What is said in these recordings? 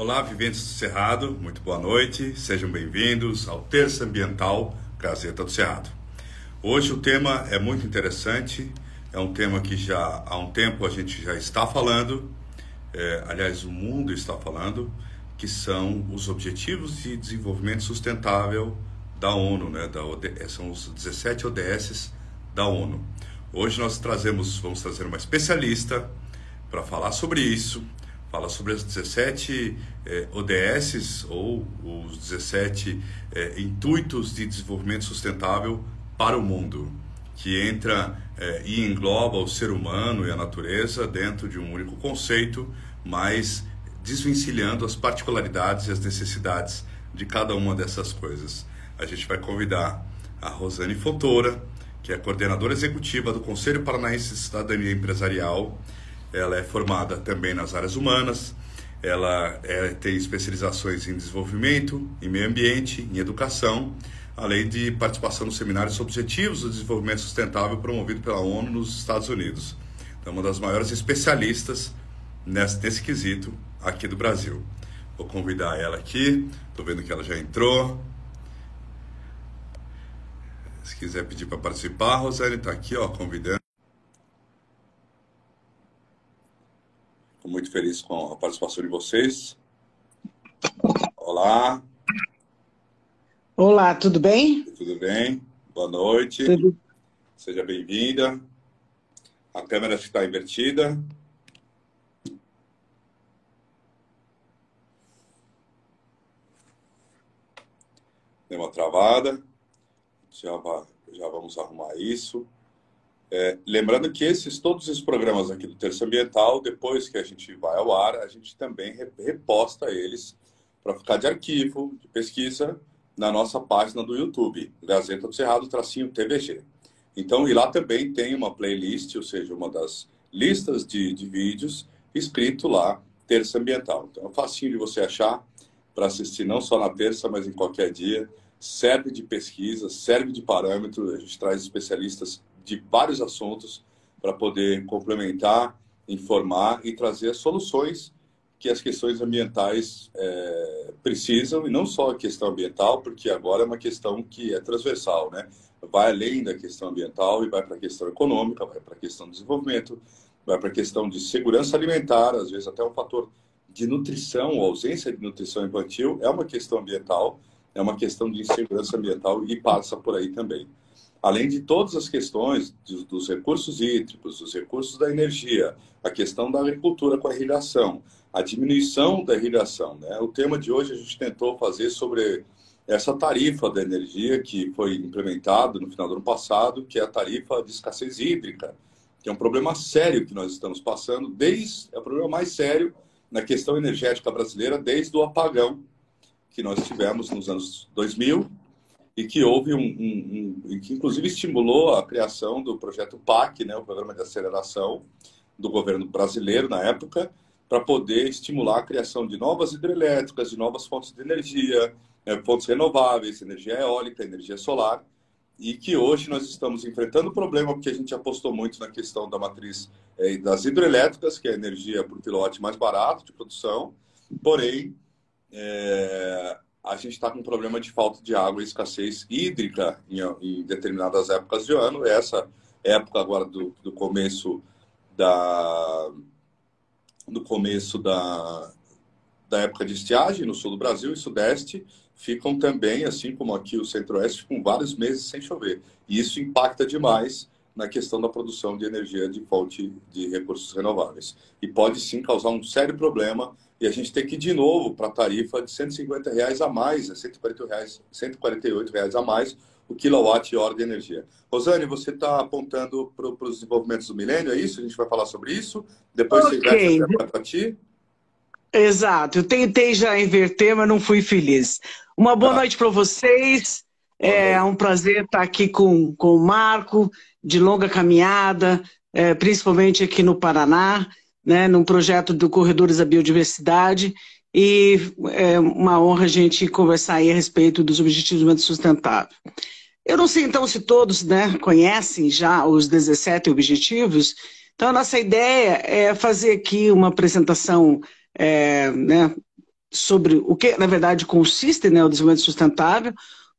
Olá, viventes do Cerrado, muito boa noite, sejam bem-vindos ao Terça Ambiental Gazeta do Cerrado. Hoje o tema é muito interessante, é um tema que já há um tempo a gente já está falando, é, aliás, o mundo está falando, que são os Objetivos de Desenvolvimento Sustentável da ONU, né? Da OD, são os 17 ODS da ONU. Hoje nós trazemos, vamos trazer uma especialista para falar sobre isso, fala sobre as 17 eh, ODS ou os 17 eh, intuitos de desenvolvimento sustentável para o mundo, que entra eh, e engloba o ser humano e a natureza dentro de um único conceito, mas desvencilhando as particularidades e as necessidades de cada uma dessas coisas. A gente vai convidar a Rosane Fontoura, que é coordenadora executiva do Conselho Paranaense de Cidadania Empresarial ela é formada também nas áreas humanas, ela é, tem especializações em desenvolvimento, em meio ambiente, em educação, além de participação nos seminários Objetivos do Desenvolvimento Sustentável promovido pela ONU nos Estados Unidos. Então, uma das maiores especialistas nesse, nesse quesito aqui do Brasil. Vou convidar ela aqui, estou vendo que ela já entrou. Se quiser pedir para participar, Rosane está aqui, ó, convidando. Estou muito feliz com a participação de vocês. Olá. Olá, tudo bem? Tudo bem. Boa noite. Tudo. Seja bem-vinda. A câmera está invertida. Deu uma travada. Já, já vamos arrumar isso. É, lembrando que esses, todos esses programas aqui do Terço Ambiental, depois que a gente vai ao ar, a gente também reposta eles para ficar de arquivo, de pesquisa, na nossa página do YouTube, Gazeta do Cerrado, tracinho TVG. Então, e lá também tem uma playlist, ou seja, uma das listas de, de vídeos, escrito lá, Terça Ambiental. Então, é facinho de você achar para assistir não só na terça, mas em qualquer dia. Serve de pesquisa, serve de parâmetro, a gente traz especialistas de vários assuntos para poder complementar, informar e trazer soluções que as questões ambientais é, precisam, e não só a questão ambiental, porque agora é uma questão que é transversal, né? Vai além da questão ambiental e vai para a questão econômica, vai para a questão do desenvolvimento, vai para a questão de segurança alimentar, às vezes até um fator de nutrição, ausência de nutrição infantil, é uma questão ambiental, é uma questão de insegurança ambiental e passa por aí também além de todas as questões dos recursos hídricos, dos recursos da energia, a questão da agricultura com a irrigação, a diminuição da irrigação. Né? O tema de hoje a gente tentou fazer sobre essa tarifa da energia que foi implementada no final do ano passado, que é a tarifa de escassez hídrica, que é um problema sério que nós estamos passando, desde é o problema mais sério na questão energética brasileira desde o apagão que nós tivemos nos anos 2000 e que houve um, um, um, que inclusive estimulou a criação do projeto PAC, né, o Programa de Aceleração do governo brasileiro na época, para poder estimular a criação de novas hidrelétricas, de novas fontes de energia, né, fontes renováveis, energia eólica, energia solar, e que hoje nós estamos enfrentando o problema porque a gente apostou muito na questão da matriz é, das hidrelétricas, que é a energia por quilowatt mais barato de produção, porém é, a gente está com um problema de falta de água e escassez hídrica em, em, determinadas épocas de ano. Essa época agora do, do começo da do começo da, da época de estiagem no sul do Brasil e sudeste ficam também, assim como aqui o centro-oeste, ficam vários meses sem chover. E isso impacta demais na questão da produção de energia de fonte de recursos renováveis. E pode sim causar um sério problema e a gente tem que ir de novo para a tarifa de 150 reais a mais, 148 né? reais, 148 reais a mais o quilowatt-hora de energia. Rosane, você está apontando para os desenvolvimentos do milênio, é isso? A gente vai falar sobre isso? Depois okay. você vai para ti? Exato, eu tentei já inverter, mas não fui feliz. Uma boa tá. noite para vocês. Boa é noite. um prazer estar aqui com, com o Marco, de longa caminhada, é, principalmente aqui no Paraná né, num projeto do Corredores da Biodiversidade. E é uma honra a gente conversar aí a respeito dos Objetivos de Desenvolvimento Sustentável. Eu não sei, então, se todos né, conhecem já os 17 objetivos. Então, a nossa ideia é fazer aqui uma apresentação é, né, sobre o que, na verdade, consiste né, o desenvolvimento sustentável,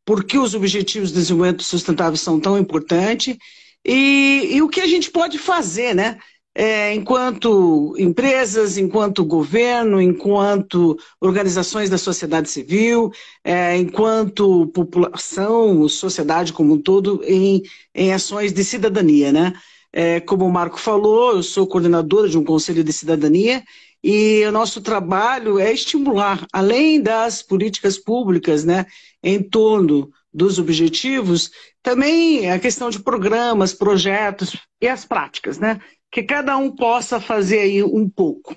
por que os objetivos de desenvolvimento sustentável são tão importantes e, e o que a gente pode fazer, né? É, enquanto empresas, enquanto governo, enquanto organizações da sociedade civil, é, enquanto população, sociedade como um todo, em, em ações de cidadania. Né? É, como o Marco falou, eu sou coordenadora de um conselho de cidadania e o nosso trabalho é estimular, além das políticas públicas né, em torno dos objetivos, também a questão de programas, projetos e as práticas, né? Que cada um possa fazer aí um pouco.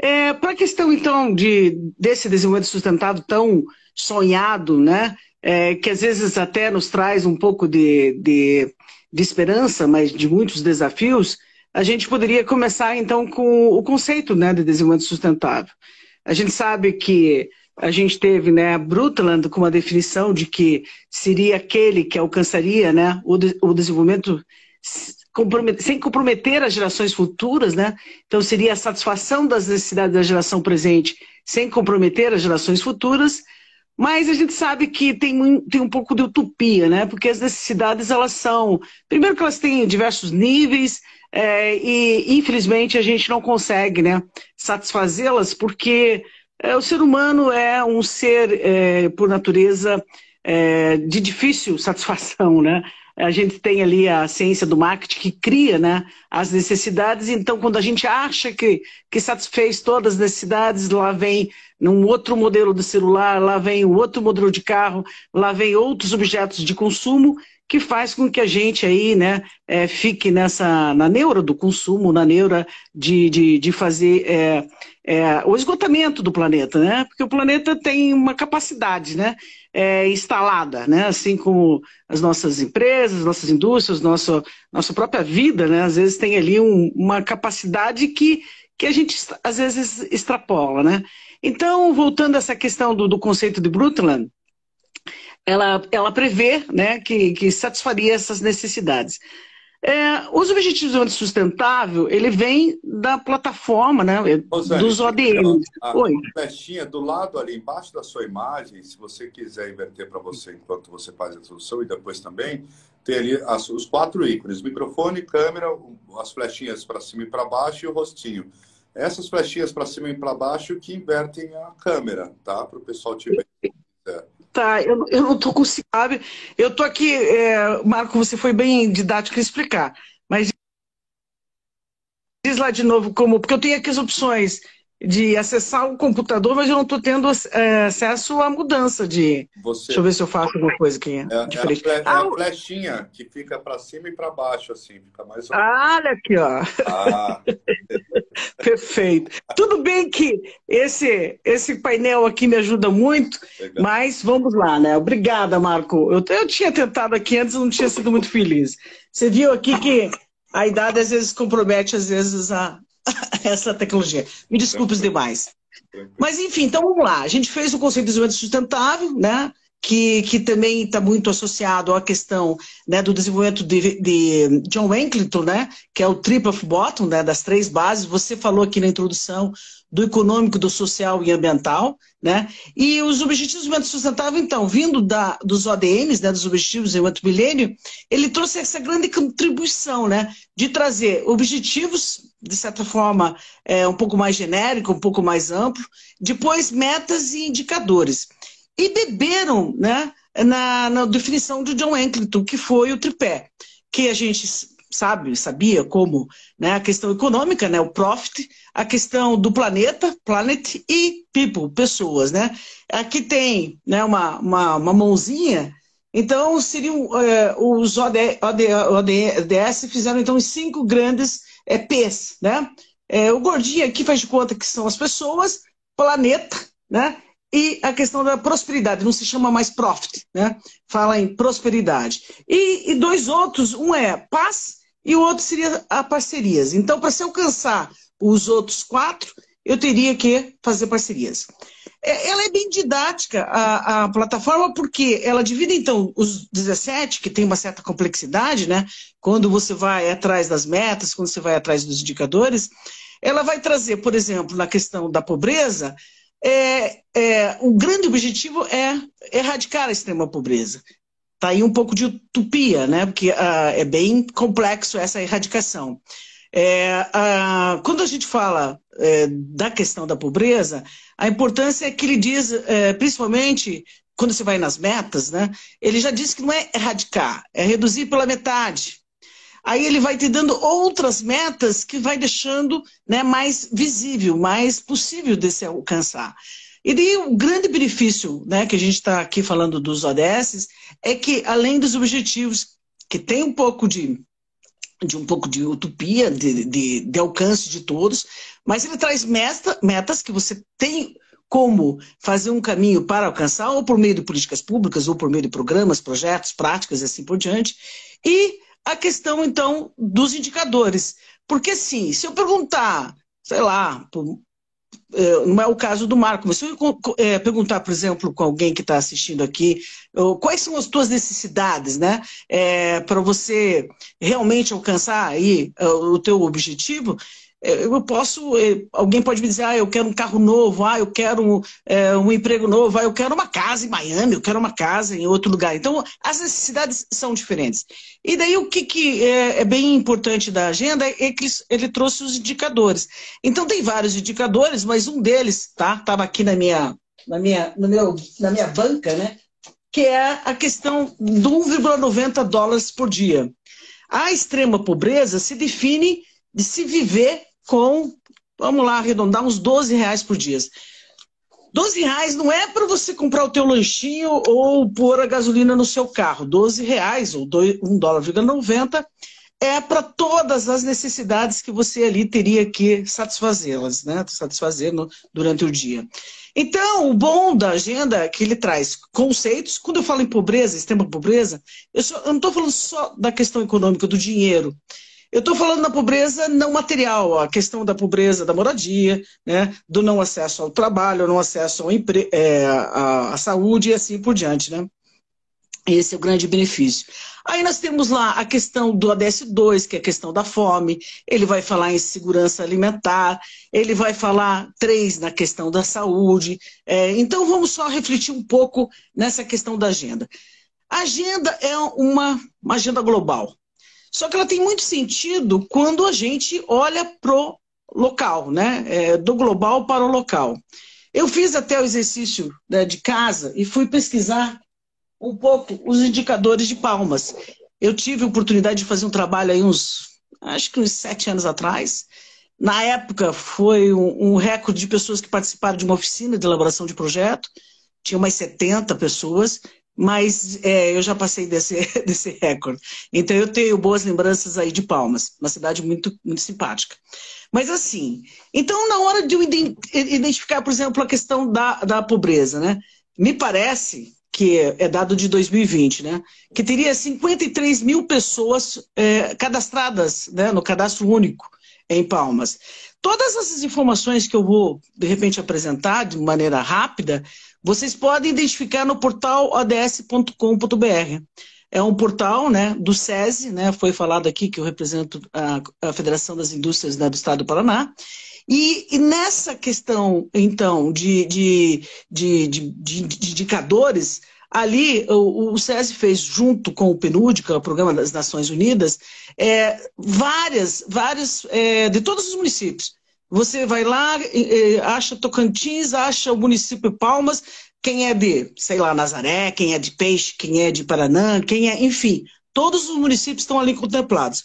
É, Para a questão, então, de, desse desenvolvimento sustentável tão sonhado, né? É, que às vezes até nos traz um pouco de, de, de esperança, mas de muitos desafios, a gente poderia começar, então, com o conceito né, de desenvolvimento sustentável. A gente sabe que a gente teve né, Brundtland com uma definição de que seria aquele que alcançaria né, o, de, o desenvolvimento sem comprometer as gerações futuras, né? Então seria a satisfação das necessidades da geração presente sem comprometer as gerações futuras, mas a gente sabe que tem, tem um pouco de utopia, né? Porque as necessidades elas são, primeiro que elas têm diversos níveis é, e infelizmente a gente não consegue, né, satisfazê-las porque é, o ser humano é um ser, é, por natureza, é, de difícil satisfação, né? A gente tem ali a ciência do marketing que cria né, as necessidades, então quando a gente acha que, que satisfez todas as necessidades, lá vem num outro modelo de celular, lá vem um outro modelo de carro, lá vem outros objetos de consumo que faz com que a gente aí, né, é, fique nessa, na neura do consumo, na neura de, de, de fazer é, é, o esgotamento do planeta, né? Porque o planeta tem uma capacidade, né? É, instalada, né? Assim como as nossas empresas, nossas indústrias, nossa, nossa própria vida, né? Às vezes tem ali um, uma capacidade que, que a gente às vezes extrapola, né? Então, voltando a essa questão do, do conceito de Brundtland, ela, ela prevê né, que, que satisfaria essas necessidades. É, os Objetivos de Sustentável, ele vem da plataforma, né, dos ODMs. A, Oi. flechinha do lado ali, embaixo da sua imagem, se você quiser inverter para você enquanto você faz a introdução e depois também, tem ali as, os quatro ícones, microfone, câmera, as flechinhas para cima e para baixo e o rostinho. Essas flechinhas para cima e para baixo que invertem a câmera, tá? Para o pessoal te ver. Tá, eu, eu não estou conseguindo? Eu estou aqui, é, Marco, você foi bem didático em explicar, mas diz lá de novo como, porque eu tenho aqui as opções de acessar o computador, mas eu não estou tendo é, acesso à mudança de. Você... Deixa eu ver se eu faço alguma coisa aqui. É, diferente. É, a, fle... ah, é a flechinha que fica para cima e para baixo, assim, fica mais. Ah, olha aqui, ó. Ah. Perfeito. Tudo bem que esse, esse painel aqui me ajuda muito, Legal. mas vamos lá, né? Obrigada, Marco. Eu, eu tinha tentado aqui antes, não tinha sido muito feliz. Você viu aqui que a idade às vezes compromete, às vezes, a, essa tecnologia. Me desculpe os demais. Mas, enfim, então vamos lá. A gente fez o conceito de desenvolvimento sustentável, né? Que, que também está muito associado à questão né, do desenvolvimento de, de John Wankington, né, que é o triple of bottom, né, das três bases. Você falou aqui na introdução do econômico, do social e ambiental, né? E os Objetivos de Desenvolvimento Sustentável, então, vindo da, dos ODMs, né, dos Objetivos de Desenvolvimento Milênio, ele trouxe essa grande contribuição, né, de trazer objetivos, de certa forma, é, um pouco mais genérico, um pouco mais amplo, depois metas e indicadores. E beberam, né, na, na definição de John Encleton, que foi o tripé, que a gente sabe, sabia como né, a questão econômica, né, o profit, a questão do planeta, planet e people, pessoas, né? Aqui tem né, uma, uma, uma mãozinha, então seriam é, os OD, OD, ODS fizeram então os cinco grandes é, P's, né? É, o gordinho aqui faz de conta que são as pessoas, planeta, né? E a questão da prosperidade, não se chama mais profit, né? Fala em prosperidade. E, e dois outros, um é paz e o outro seria a parcerias. Então, para se alcançar os outros quatro, eu teria que fazer parcerias. É, ela é bem didática, a, a, plataforma, porque ela divide, então, os 17, que tem uma certa complexidade, né? Quando você vai atrás das metas, quando você vai atrás dos indicadores, ela vai trazer, por exemplo, na questão da pobreza, é, é, o grande objetivo é erradicar a extrema pobreza. Está aí um pouco de utopia, né? porque uh, é bem complexo essa erradicação. É, uh, quando a gente fala é, da questão da pobreza, a importância é que ele diz, é, principalmente quando você vai nas metas, né? Ele já disse que não é erradicar, é reduzir pela metade. Aí ele vai te dando outras metas que vai deixando né, mais visível, mais possível de se alcançar. E daí o grande benefício né, que a gente está aqui falando dos ODS é que, além dos objetivos, que tem um pouco de, de um pouco de utopia, de, de, de alcance de todos, mas ele traz meta, metas que você tem como fazer um caminho para alcançar, ou por meio de políticas públicas, ou por meio de programas, projetos, práticas e assim por diante. E a questão, então, dos indicadores. Porque, sim, se eu perguntar, sei lá, não é o caso do Marco, mas se eu é, perguntar, por exemplo, com alguém que está assistindo aqui, quais são as tuas necessidades, né, é, para você realmente alcançar aí o teu objetivo, eu posso, eh, alguém pode me dizer, ah, eu quero um carro novo, ah, eu quero um, é, um, emprego novo, ah, eu quero uma casa em Miami, eu quero uma casa em outro lugar. Então, as necessidades são diferentes. E daí, o que, que é, é bem importante da agenda é que ele trouxe os indicadores. Então, tem vários indicadores, mas um deles, tá? Estava aqui na minha, na, minha, no meu, na minha banca, né? Que é a questão do 1,90 dólares por dia. A extrema pobreza se define de se viver com, vamos lá, arredondar uns 12 reais por dia. 12 reais não é para você comprar o teu lanchinho ou pôr a gasolina no seu carro. 12 reais, ou 1 dólar 90, é para todas as necessidades que você ali teria que satisfazê-las, né? Satisfazer no, durante o dia. Então, o bom da agenda é que ele traz conceitos. Quando eu falo em pobreza, extrema pobreza, eu, só, eu não estou falando só da questão econômica, do dinheiro. Eu estou falando da pobreza não material, a questão da pobreza da moradia, né, do não acesso ao trabalho, não acesso ao empre... É, à, à saúde e assim por diante. Né? Esse é o grande benefício. Aí nós temos lá a questão do ADS 2, que é a questão da fome, ele vai falar em segurança alimentar, ele vai falar três na questão da saúde. É, então vamos só refletir um pouco nessa questão da agenda. A agenda é uma, uma agenda global. Só que ela tem muito sentido quando a gente olha pro local, né? É, do global para o local. Eu fiz até o exercício né, de casa e fui pesquisar um pouco os indicadores de palmas. Eu tive a oportunidade de fazer um trabalho aí uns, acho que uns sete anos atrás. Na época foi um, um recorde de pessoas que participaram de uma oficina de elaboração de projeto. Tinha umas 70 pessoas mas é, eu já passei desse, desse recorde. Então eu tenho boas lembranças aí de Palmas, uma cidade muito, muito simpática. Mas assim, então na hora de eu identificar, por exemplo, a questão da, da pobreza, né? Me parece que é dado de 2020, né? Que teria 53 mil pessoas é, cadastradas né, no cadastro único em Palmas. Todas essas informações que eu vou, de repente, apresentar de maneira rápida, vocês podem identificar no portal ods.com.br. É um portal né, do SESI, né, foi falado aqui que eu represento a, a Federação das Indústrias né, do Estado do Paraná. E, e, nessa questão, então, de, de, de, de, de indicadores, ali o, o SESI fez, junto com o PNUD, que é o Programa das Nações Unidas, é, várias, várias, é, de todos os municípios. Você vai lá, acha Tocantins, acha o município Palmas, quem é de, sei lá, Nazaré, quem é de Peixe, quem é de Paranã, quem é, enfim, todos os municípios estão ali contemplados.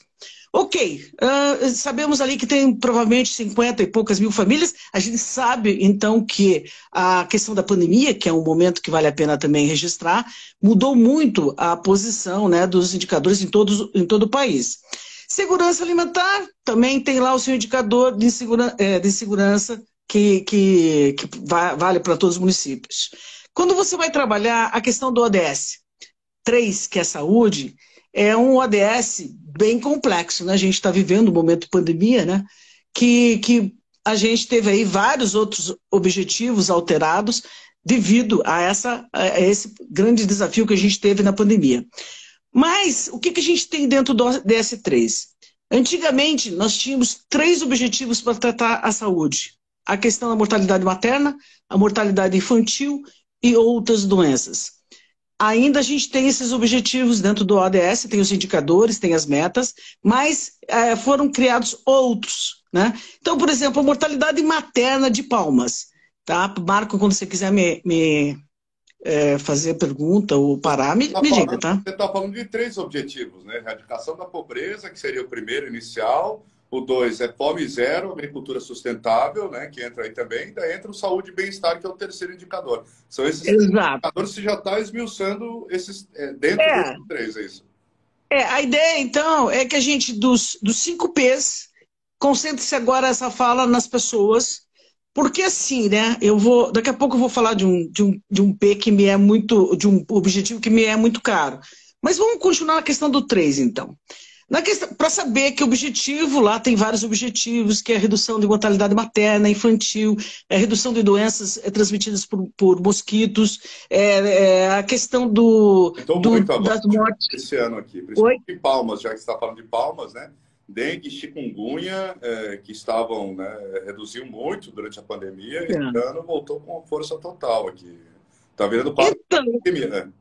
Ok, uh, sabemos ali que tem provavelmente 50 e poucas mil famílias. A gente sabe, então, que a questão da pandemia, que é um momento que vale a pena também registrar, mudou muito a posição né, dos indicadores em, todos, em todo o país. Segurança alimentar, também tem lá o seu indicador de, segura, é, de segurança que, que, que vale para todos os municípios. Quando você vai trabalhar a questão do ODS 3, que é saúde, é um ODS bem complexo, né? A gente está vivendo um momento de pandemia, né? Que, que a gente teve aí vários outros objetivos alterados devido a, essa, a esse grande desafio que a gente teve na pandemia. Mas o que, que a gente tem dentro do DS3? Antigamente, nós tínhamos três objetivos para tratar a saúde. a questão da mortalidade materna, a mortalidade infantil e outras doenças. Ainda a gente tem esses objetivos dentro do ODS, tem os indicadores, tem as metas, mas é, foram criados outros. Né? Então, por exemplo, a mortalidade materna de palmas. Tá? Marco, quando você quiser me, me é, fazer pergunta ou parar, me, tá me diga, tá? Você está falando de três objetivos, né? Erradicação da pobreza, que seria o primeiro inicial, o dois é fome zero, agricultura sustentável, né, que entra aí também. Daí entra o saúde e bem-estar, que é o terceiro indicador. São esses indicadores que já está esmiuçando esses, é, dentro é. desses três, é isso? É, a ideia, então, é que a gente, dos, dos cinco P's, concentre-se agora essa fala nas pessoas, porque assim, né, eu vou, daqui a pouco eu vou falar de um, de um, de um P que me é muito, de um objetivo que me é muito caro. Mas vamos continuar na questão do 3, então. Para saber que o objetivo lá tem vários objetivos, que é a redução de mortalidade materna, infantil, é a redução de doenças é, transmitidas por, por mosquitos, é, é, a questão do, então, do muito das mortes. Esse ano aqui, principalmente Oi? em Palmas, já que você está falando de Palmas, né? Dengue, chikungunya, é, que estavam, né, reduziu muito durante a pandemia, é. esse ano voltou com força total aqui. Está virando quase então, pandemia, né?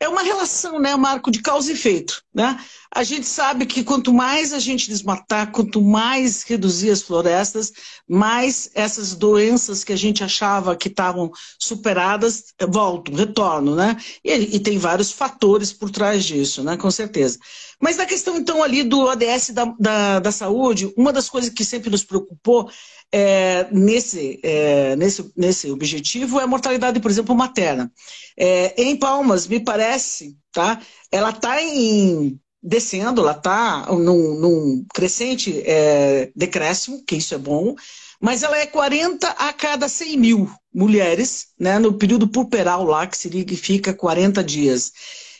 É uma relação, né, Marco, de causa e efeito. Né? A gente sabe que quanto mais a gente desmatar, quanto mais reduzir as florestas, mais essas doenças que a gente achava que estavam superadas voltam, retornam, né? E, e, tem vários fatores por trás disso, né? Com certeza. Mas na questão, então, ali do ODS da, da, da saúde, uma das coisas que sempre nos preocupou é, nesse, é, nesse, nesse objetivo é a mortalidade, por exemplo, materna. É, em Palmas, me parece, tá? Ela está em descendo, ela está num, num, crescente é, decréscimo, que isso é bom, mas ela é 40 a cada 100 mil mulheres, né, no período puberal lá, que significa 40 dias.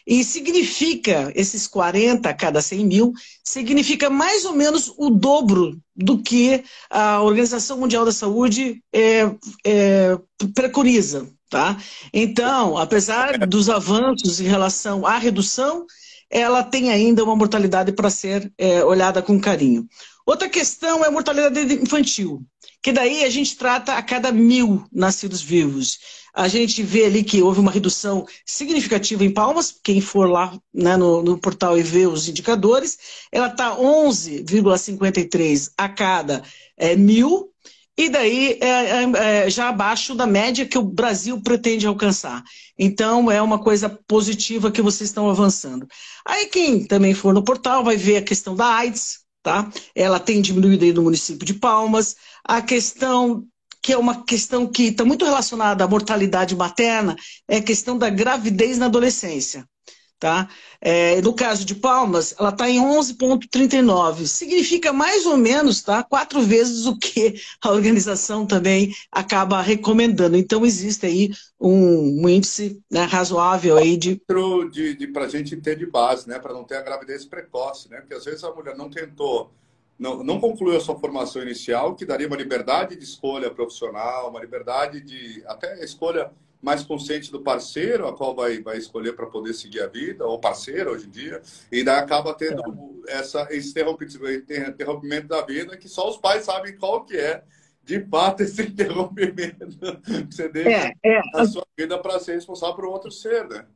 E significa, esses 40 a cada 100 mil, significa mais ou menos o dobro do que a Organização Mundial da Saúde é, é, preconiza. Tá? Então, apesar dos avanços em relação à redução, ela tem ainda uma mortalidade para ser é, olhada com carinho. Outra questão é a mortalidade infantil, que daí a gente trata a cada mil nascidos vivos a gente vê ali que houve uma redução significativa em Palmas, quem for lá né, no, no, portal e vê os indicadores, ela está 11,53 a cada é, mil, e daí é, é, é, já abaixo da média que o Brasil pretende alcançar. Então é uma coisa positiva que vocês estão avançando. Aí quem também for no portal vai ver a questão da AIDS, tá? Ela tem diminuído aí no município de Palmas. A questão que é uma questão que está muito relacionada à mortalidade materna, é a questão da gravidez na adolescência. Tá? É, no caso de Palmas, ela está em 11,39. Significa mais ou menos tá, quatro vezes o que a organização também acaba recomendando. Então, existe aí um, um índice né, razoável aí de. de, de Para a gente ter de base, né, para não ter a gravidez precoce, né? porque às vezes a mulher não tentou não, não concluiu a sua formação inicial, que daria uma liberdade de escolha profissional, uma liberdade de até escolha mais consciente do parceiro, a qual vai, vai escolher para poder seguir a vida, ou parceiro hoje em dia, e daí acaba tendo é. essa, esse interrompimento da vida que só os pais sabem qual que é, de fato, esse interrompimento você deixa é, é. a sua vida para ser responsável por outro ser, né?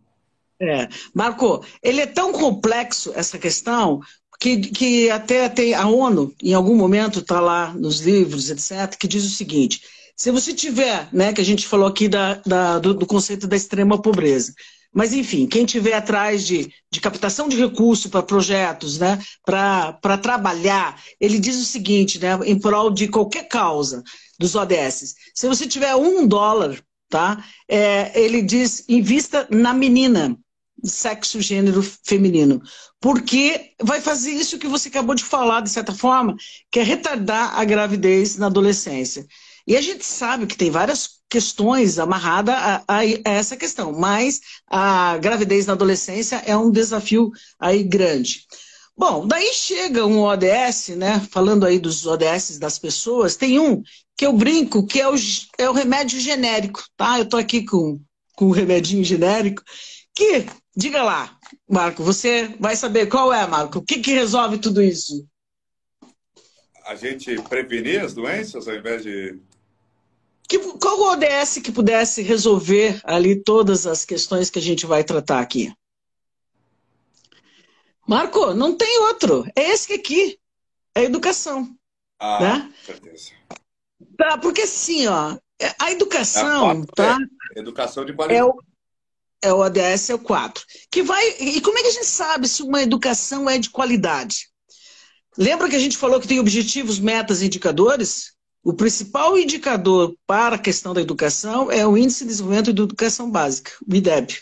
É. Marco, ele é tão complexo, essa questão, que, que até tem a ONU, em algum momento, está lá nos livros, etc., que diz o seguinte: se você tiver, né, que a gente falou aqui da, da do, do, conceito da extrema pobreza, mas enfim, quem tiver atrás de, de captação de recursos para projetos, né, para trabalhar, ele diz o seguinte, né, em prol de qualquer causa dos ODS: se você tiver um dólar, tá, é, ele diz invista na menina sexo, gênero feminino. Porque vai fazer isso que você acabou de falar, de certa forma, que é retardar a gravidez na adolescência. E a gente sabe que tem várias questões amarradas a, a, essa questão, mas a gravidez na adolescência é um desafio aí grande. Bom, daí chega um ODS, né? Falando aí dos ODS das pessoas, tem um que eu brinco que é o, é o remédio genérico, tá? Eu tô aqui com, com o remedinho genérico, que Diga lá, Marco, você vai saber qual é, Marco. O que, que resolve tudo isso? a gente prevenir as doenças ao invés de. Que, qual o ODS que pudesse resolver ali todas as questões que a gente vai tratar aqui? Marco, não tem outro. É esse aqui. É a educação. Ah, né? certeza. Tá, porque assim, ó, a educação, é tá? É, educação de qualidade. É o, é o ODS, é o 4. Que vai, e como é que a gente sabe se uma educação é de qualidade? Lembra que a gente falou que tem objetivos, metas e indicadores? O principal indicador para a questão da educação é o Índice de Desenvolvimento de Educação Básica, o IDEB.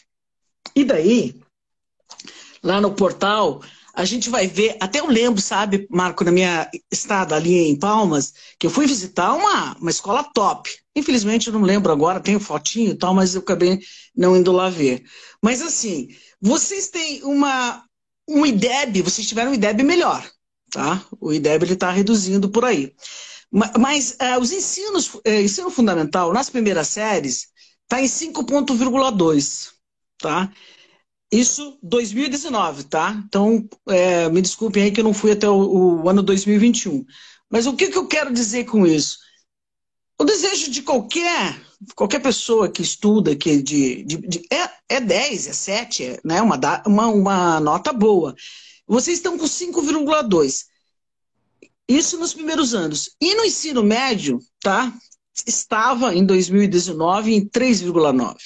E daí, lá no portal, a gente vai ver, até eu lembro, sabe, Marco, na minha estada ali em Palmas, que eu fui visitar uma, uma escola top. Infelizmente eu não lembro agora, tenho fotinho e tal, mas eu acabei não indo lá ver. Mas assim, vocês têm uma, um IDEB, vocês tiveram um IDEB melhor. Tá? O IDEB está reduzindo por aí. Mas uh, os ensinos, uh, ensino fundamental, nas primeiras séries, está em 5,2. Tá? Isso 2019, tá? Então, é, me desculpem aí que eu não fui até o, o ano 2021. Mas o que, que eu quero dizer com isso? O desejo de qualquer qualquer pessoa que estuda que de, de, de, é, é 10, é 7, é né, uma, uma, uma nota boa. Vocês estão com 5,2. Isso nos primeiros anos. E no ensino médio, tá? Estava em 2019 em 3,9.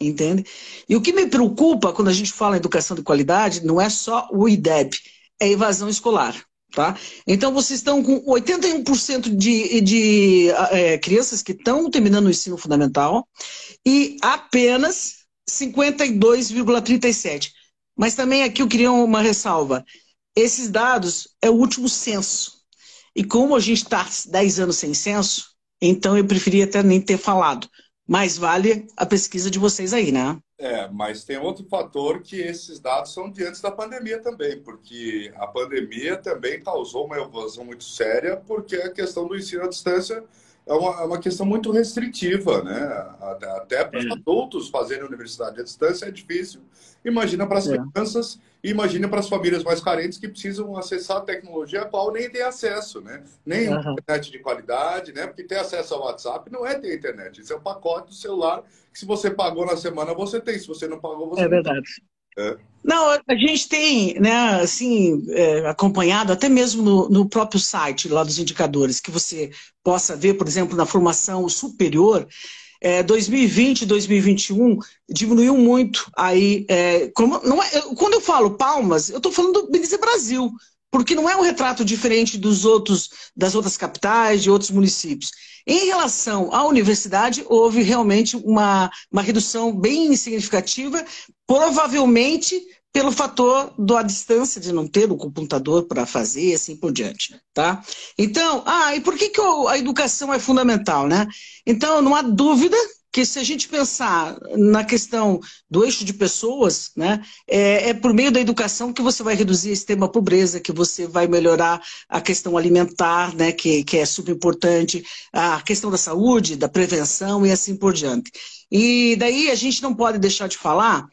Entende? E o que me preocupa quando a gente fala em educação de qualidade não é só o IDEB, é a evasão escolar. Tá? Então, vocês estão com 81% de, de é, crianças que estão terminando o ensino fundamental e apenas 52,37%. Mas também aqui eu queria uma ressalva. Esses dados é o último censo. E como a gente está 10 anos sem censo, então eu preferia até nem ter falado. Mas vale a pesquisa de vocês aí, né? É, mas tem outro fator que esses dados são de antes da pandemia também, porque a pandemia também causou uma evasão muito séria, porque a questão do ensino à distância é uma, é uma questão muito restritiva, né? Até para os é. adultos fazerem universidade à distância é difícil. Imagina para as é. crianças e imagina para as famílias mais carentes que precisam acessar a tecnologia a qual nem tem acesso, né? Nem uhum. internet de qualidade, né? Porque ter acesso ao WhatsApp não é ter internet, isso é um pacote do celular que se você pagou na semana você tem, se você não pagou você é não verdade. tem. É. Não, a gente tem, né, assim, é, acompanhado até mesmo no, no, próprio site lá dos indicadores, que você possa ver, por exemplo, na formação superior, é, 2020 2021 diminuiu muito. Aí, é, como, não é, quando eu falo palmas, eu estou falando do Belize Brasil, porque não é um retrato diferente dos outros, das outras capitais, de outros municípios. Em relação à universidade, houve realmente uma, uma redução bem significativa, provavelmente pelo fator da distância de não ter o computador para fazer e assim por diante, tá? Então, ah, e por que, que a educação é fundamental, né? Então, não há dúvida que se a gente pensar na questão do eixo de pessoas, né, é, é, por meio da educação que você vai reduzir a extrema pobreza, que você vai melhorar a questão alimentar, né, que, que é super importante, a questão da saúde, da prevenção e assim por diante. E daí a gente não pode deixar de falar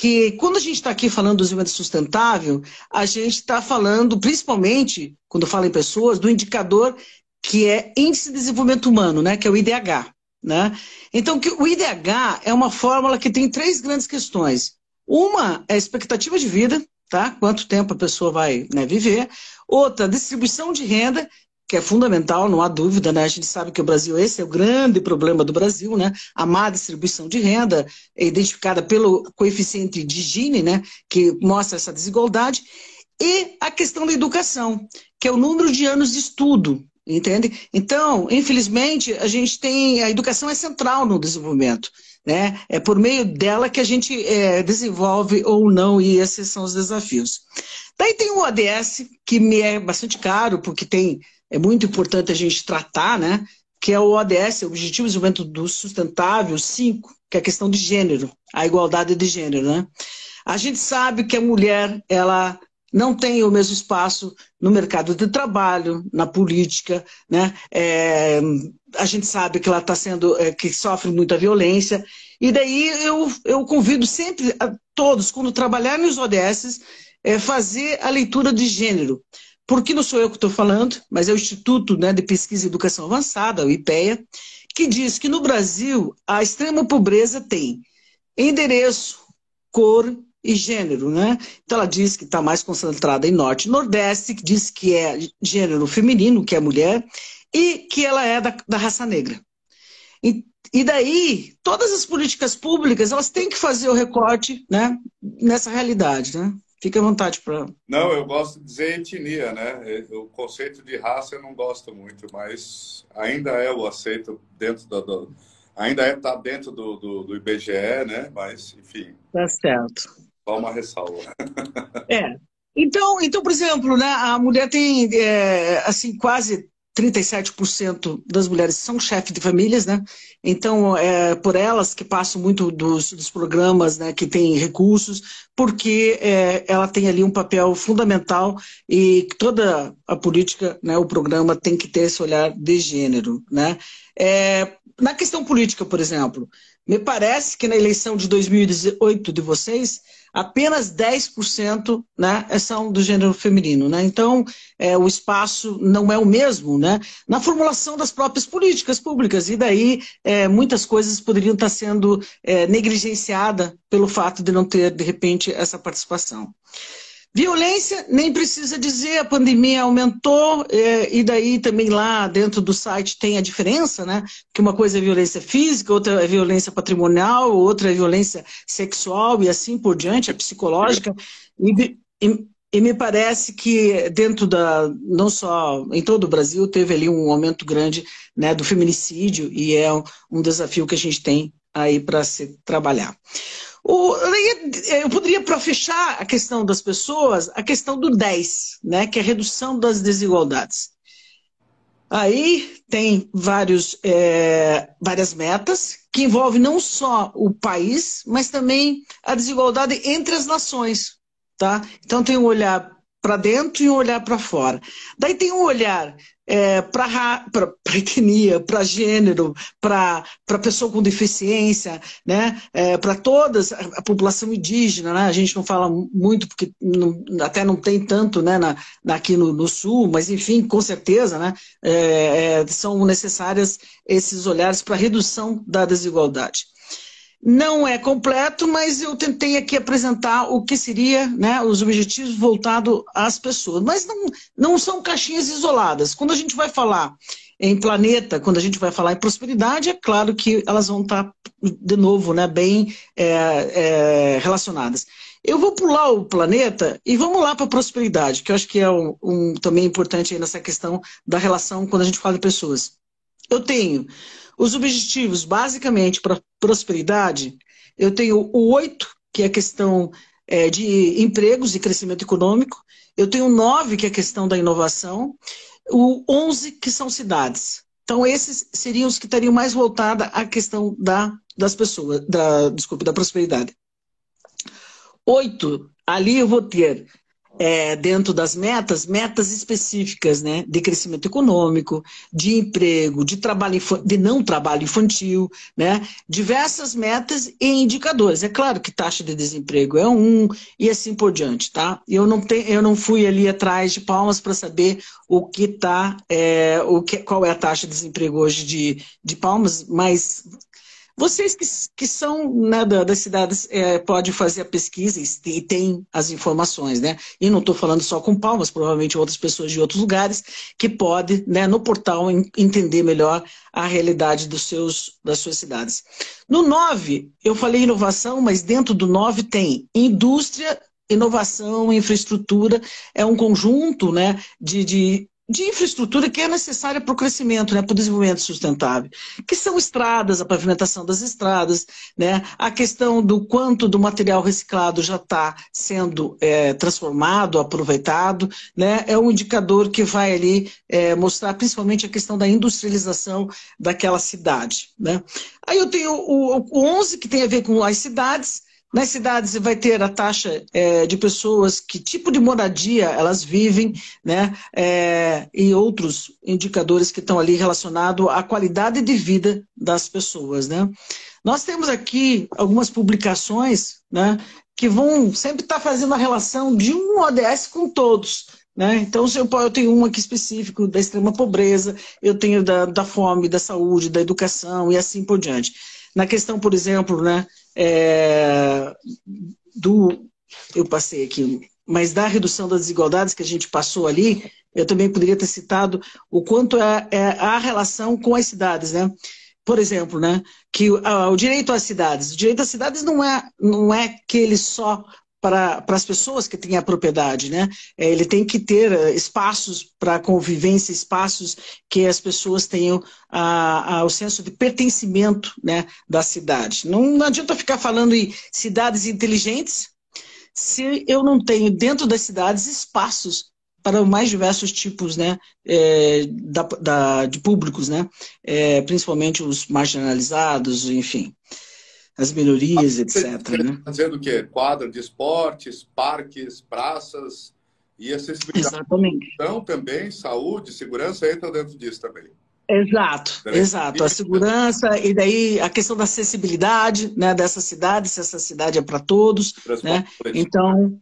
que quando a gente está aqui falando do desenvolvimento sustentável, a gente está falando, principalmente, quando fala em pessoas, do indicador que é Índice de Desenvolvimento Humano, né, que é o IDH. Né? Então, o IDH é uma fórmula que tem três grandes questões. Uma é a expectativa de vida, tá? quanto tempo a pessoa vai né, viver. Outra, distribuição de renda, que é fundamental, não há dúvida, né? A gente sabe que o Brasil, esse é o grande problema do Brasil, né? A má distribuição de renda é identificada pelo coeficiente de Gini, né? Que mostra essa desigualdade. E a questão da educação, que é o número de anos de estudo, entende? Então, infelizmente, a gente tem a educação é central no desenvolvimento, né? É por meio dela que a gente é, desenvolve ou não e esses são os desafios. Daí tem o ODS que me é bastante caro porque tem é muito importante a gente tratar, né? Que é o ODS, Objetivo de Desenvolvimento Sustentável 5, que é a questão de gênero, a igualdade de gênero, né? A gente sabe que a mulher, ela não tem o mesmo espaço no mercado de trabalho, na política, né? É, a gente sabe que ela está sendo, é, que sofre muita violência, e daí eu, eu convido sempre a todos, quando trabalharem nos ODS, é, fazer a leitura de gênero, porque não sou eu que estou falando, mas é o Instituto né, de Pesquisa e Educação Avançada, o IPEA, que diz que no Brasil a extrema pobreza tem endereço, cor e gênero, né? Então ela diz que está mais concentrada em norte e nordeste, que diz que é gênero feminino, que é mulher, e que ela é da, da raça negra. E, e, daí, todas as políticas públicas, elas têm que fazer o recorte né, nessa realidade, né? Fique à vontade para... Não, eu gosto de dizer etnia, né? O conceito de raça eu não gosto muito, mas ainda é o aceito dentro da... Do, ainda é, tá dentro do, do, do, IBGE, né? Mas, enfim... Tá certo. Só uma ressalva. É. Então, então, por exemplo, né, a mulher tem, é, assim, quase 37% das mulheres são chefes de famílias, né? Então, é por elas que passam muito dos, dos programas né, que têm recursos, porque é, ela tem ali um papel fundamental e toda a política, né, o programa tem que ter esse olhar de gênero, né? É, na questão política, por exemplo, me parece que na eleição de 2018 de vocês, apenas 10% né, são do gênero feminino. Né? Então, é, o espaço não é o mesmo né, na formulação das próprias políticas públicas. E daí, é, muitas coisas poderiam estar sendo é, negligenciadas pelo fato de não ter, de repente, essa participação. Violência, nem precisa dizer, a pandemia aumentou, é, e daí também lá dentro do site tem a diferença, né? Que uma coisa é violência física, outra é violência patrimonial, outra é violência sexual e assim por diante, a psicológica. E, e, e me parece que dentro da, não só em todo o Brasil, teve ali um aumento grande né, do feminicídio, e é um desafio que a gente tem aí para se trabalhar. O, eu poderia, para fechar a questão das pessoas, a questão do 10, né, que é a redução das desigualdades. Aí tem vários, é, várias metas que envolvem não só o país, mas também a desigualdade entre as nações. Tá? Então tem um olhar para dentro e um olhar para fora. Daí tem um olhar é, para etnia, para gênero, para pessoa com deficiência, né? É, para toda a população indígena. Né? A gente não fala muito, porque não, até não tem tanto né, na, aqui no, no, Sul, mas enfim, com certeza né, é, é são necessários esses olhares para redução da desigualdade. Não é completo, mas eu tentei aqui apresentar o que seria né, os objetivos voltados às pessoas. Mas não, não são caixinhas isoladas. Quando a gente vai falar em planeta, quando a gente vai falar em prosperidade, é claro que elas vão estar, de novo, né, bem é, é, relacionadas. Eu vou pular o planeta e vamos lá para a prosperidade, que eu acho que é um, um, também importante nessa questão da relação quando a gente fala de pessoas. Eu tenho os objetivos, basicamente, para prosperidade, eu tenho o oito, que é a questão é, de empregos e crescimento econômico. Eu tenho o nove, que é a questão da inovação. O onze, que são cidades. Então, esses seriam os que estariam mais voltados à questão da, das pessoas, da, desculpe, da prosperidade. Oito, ali eu vou ter é, dentro das metas, metas específicas, né, de crescimento econômico, de emprego, de trabalho de não trabalho infantil, né, diversas metas e indicadores. É claro que taxa de desemprego é um e assim por diante, tá? Eu não tenho, eu não fui ali atrás de palmas para saber o que tá, é, o que, qual é a taxa de desemprego hoje de, de palmas, mas vocês que, que são né, da, das cidades é, podem fazer a pesquisa e, e tem as informações, né? E não estou falando só com Palmas, provavelmente outras pessoas de outros lugares que podem, né, no portal, entender melhor a realidade dos seus, das suas cidades. No 9, eu falei inovação, mas dentro do 9 tem indústria, inovação, infraestrutura, é um conjunto né, de, de de infraestrutura que é necessária para o crescimento, né, para o desenvolvimento sustentável, que são estradas, a pavimentação das estradas, né, a questão do quanto do material reciclado já está sendo é, transformado, aproveitado, né, é um indicador que vai ali é, mostrar principalmente a questão da industrialização daquela cidade. Né. Aí eu tenho o, o 11, que tem a ver com as cidades, nas cidades vai ter a taxa é, de pessoas, que tipo de moradia elas vivem, né? É, e outros indicadores que estão ali relacionados à qualidade de vida das pessoas, né? Nós temos aqui algumas publicações, né? Que vão sempre estar tá fazendo a relação de um ODS com todos, Né? Então, eu, eu tenho um aqui específico da extrema pobreza, eu tenho da, da fome, da saúde, da educação e assim por diante. Na questão, por exemplo, né, é, do. Eu passei aqui, mas da redução das desigualdades que a gente passou ali, eu também poderia ter citado o quanto é, é a relação com as cidades, né? Por exemplo, né, que o, o direito às cidades. O direito às cidades não é, não é que ele só para, as pessoas que têm a propriedade, né? É, ele tem que ter eh, espaços para convivência, espaços que as pessoas tenham a, a, o senso de pertencimento né, da cidade. Não, não adianta ficar falando em cidades inteligentes se eu não tenho dentro das cidades espaços para mais diversos tipos né, é, da, da, de públicos, né, é, principalmente os marginalizados, enfim as minorias, ah, etc. Né? Fazendo o quê? Quadra de esportes, parques, praças e acessibilidade. Exatamente. Então, também, saúde, segurança entra dentro disso também. Exato, exato. A segurança e daí a questão da acessibilidade né, dessa cidade, se essa cidade é para todos. Né? Então,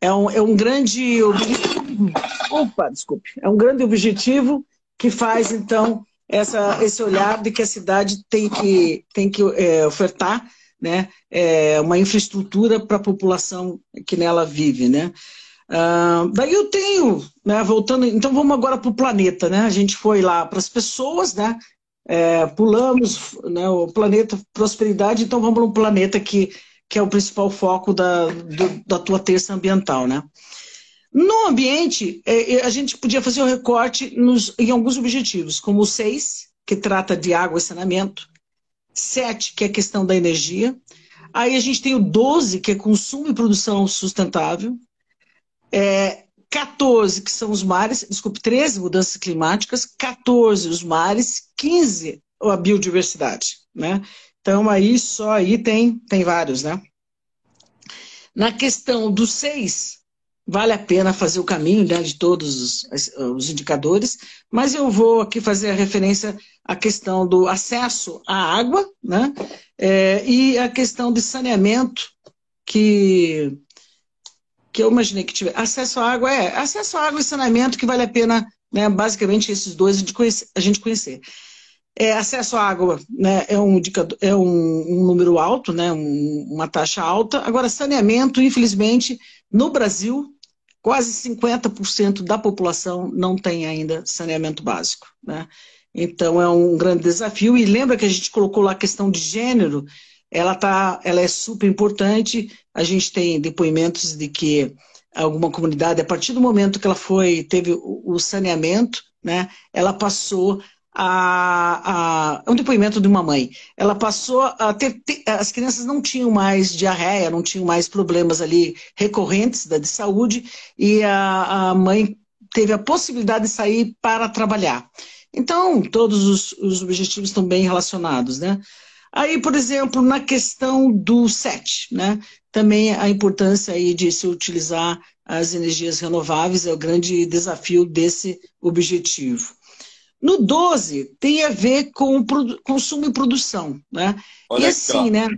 é um, é um grande objetivo. Opa, desculpe. É um grande objetivo que faz, então, essa, esse olhar de que a cidade tem que, tem que é, ofertar né, é, uma infraestrutura para a população que nela vive. Né? Uh, daí eu tenho, né, voltando, então vamos agora para o planeta. Né? A gente foi lá para as pessoas, né? É, pulamos né, o planeta prosperidade, então vamos para um planeta que, que é o principal foco da, do, da tua terça ambiental. Né? No ambiente, é, é, a gente podia fazer o um recorte nos, em alguns objetivos, como o 6, que trata de água e saneamento, 7, que é a questão da energia, aí a gente tem o 12, que é consumo e produção sustentável, é, 14, que são os mares, desculpe, 13, mudanças climáticas, 14, os mares, 15, a biodiversidade, né? Então, aí só aí tem, tem vários, né? Na questão do 6, vale a pena fazer o caminho né, de todos os, os, indicadores, mas eu vou aqui fazer a referência à questão do acesso à água né, é, e a questão de saneamento, que, que eu imaginei que tiver. Acesso à água é acesso à água e saneamento que vale a pena, né, basicamente, esses dois a gente conhecer. A gente conhecer. É, acesso à água né, é, um, indicador, é um, um número alto, né, um, uma taxa alta. Agora, saneamento, infelizmente, no Brasil, quase 50% da população não tem ainda saneamento básico. Né? Então é um grande desafio. E lembra que a gente colocou lá a questão de gênero, ela, tá, ela é super importante. A gente tem depoimentos de que alguma comunidade, a partir do momento que ela foi, teve o saneamento, né, ela passou a, a, um depoimento de uma mãe. Ela passou a ter, ter, As crianças não tinham mais diarreia, não tinham mais problemas ali recorrentes da, de saúde, e a, a mãe teve a possibilidade de sair para trabalhar. Então, todos os, os objetivos estão bem relacionados, né? Aí, por exemplo, na questão do SET, né? Também a importância aí de se utilizar as energias renováveis é o grande desafio desse objetivo. No 12, tem a ver com consumo e produção. Né? Olha e assim, aqui, né?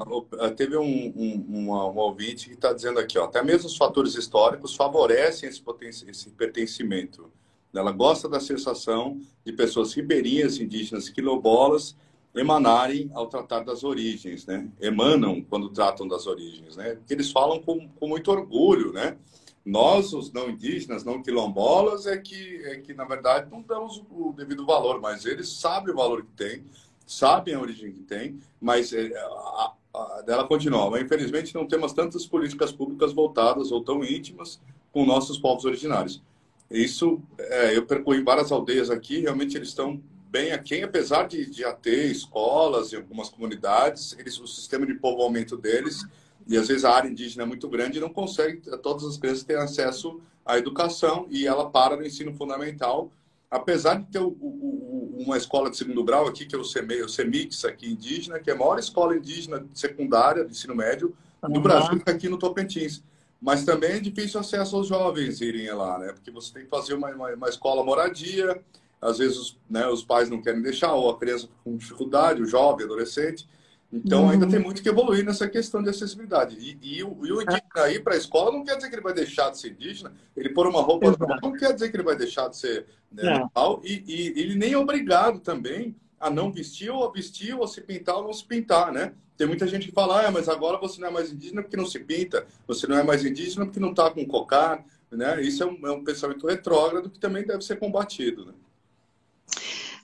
Teve um, um, uma, um ouvinte que está dizendo aqui, ó, até mesmo os fatores históricos favorecem esse, esse pertencimento. Ela gosta da sensação de pessoas ribeirinhas, indígenas, quilombolas, emanarem ao tratar das origens, né? Emanam quando tratam das origens, né? Eles falam com, com muito orgulho, né? Nós, os não indígenas, não quilombolas, é que, é que na verdade, não damos o devido valor, mas eles sabem o valor que tem, sabem a origem que tem, mas é, a, a, ela continua. Mas, infelizmente, não temos tantas políticas públicas voltadas ou tão íntimas com nossos povos originários. Isso, é, eu percorri várias aldeias aqui, realmente eles estão bem aquém, apesar de, de já ter escolas em algumas comunidades, eles, o sistema de povoamento deles e às vezes a área indígena é muito grande e não consegue, todas as crianças têm acesso à educação e ela para no ensino fundamental, apesar de ter o, o, uma escola de segundo grau aqui, que é o, CEME, o CEMIX aqui indígena, que é a maior escola indígena secundária de ensino médio do uhum. Brasil, aqui no Tocantins. Mas também é difícil acesso aos jovens irem lá, né? Porque você tem que fazer uma, uma, uma escola moradia, às vezes os, né, os pais não querem deixar, ou a criança com dificuldade, o jovem, adolescente. Então uhum. ainda tem muito que evoluir nessa questão de acessibilidade. E, e, o, e o indígena ir para a escola não quer dizer que ele vai deixar de ser indígena. Ele pôr uma roupa normal não quer dizer que ele vai deixar de ser né, é. E, e, ele nem é obrigado também a não vestir ou a vestir ou a se pintar ou não se pintar, né? Tem muita gente que fala, ah, mas agora você não é mais indígena porque não se pinta, você não é mais indígena porque não está com cocar, né? Isso é um, é um pensamento retrógrado que também deve ser combatido, né?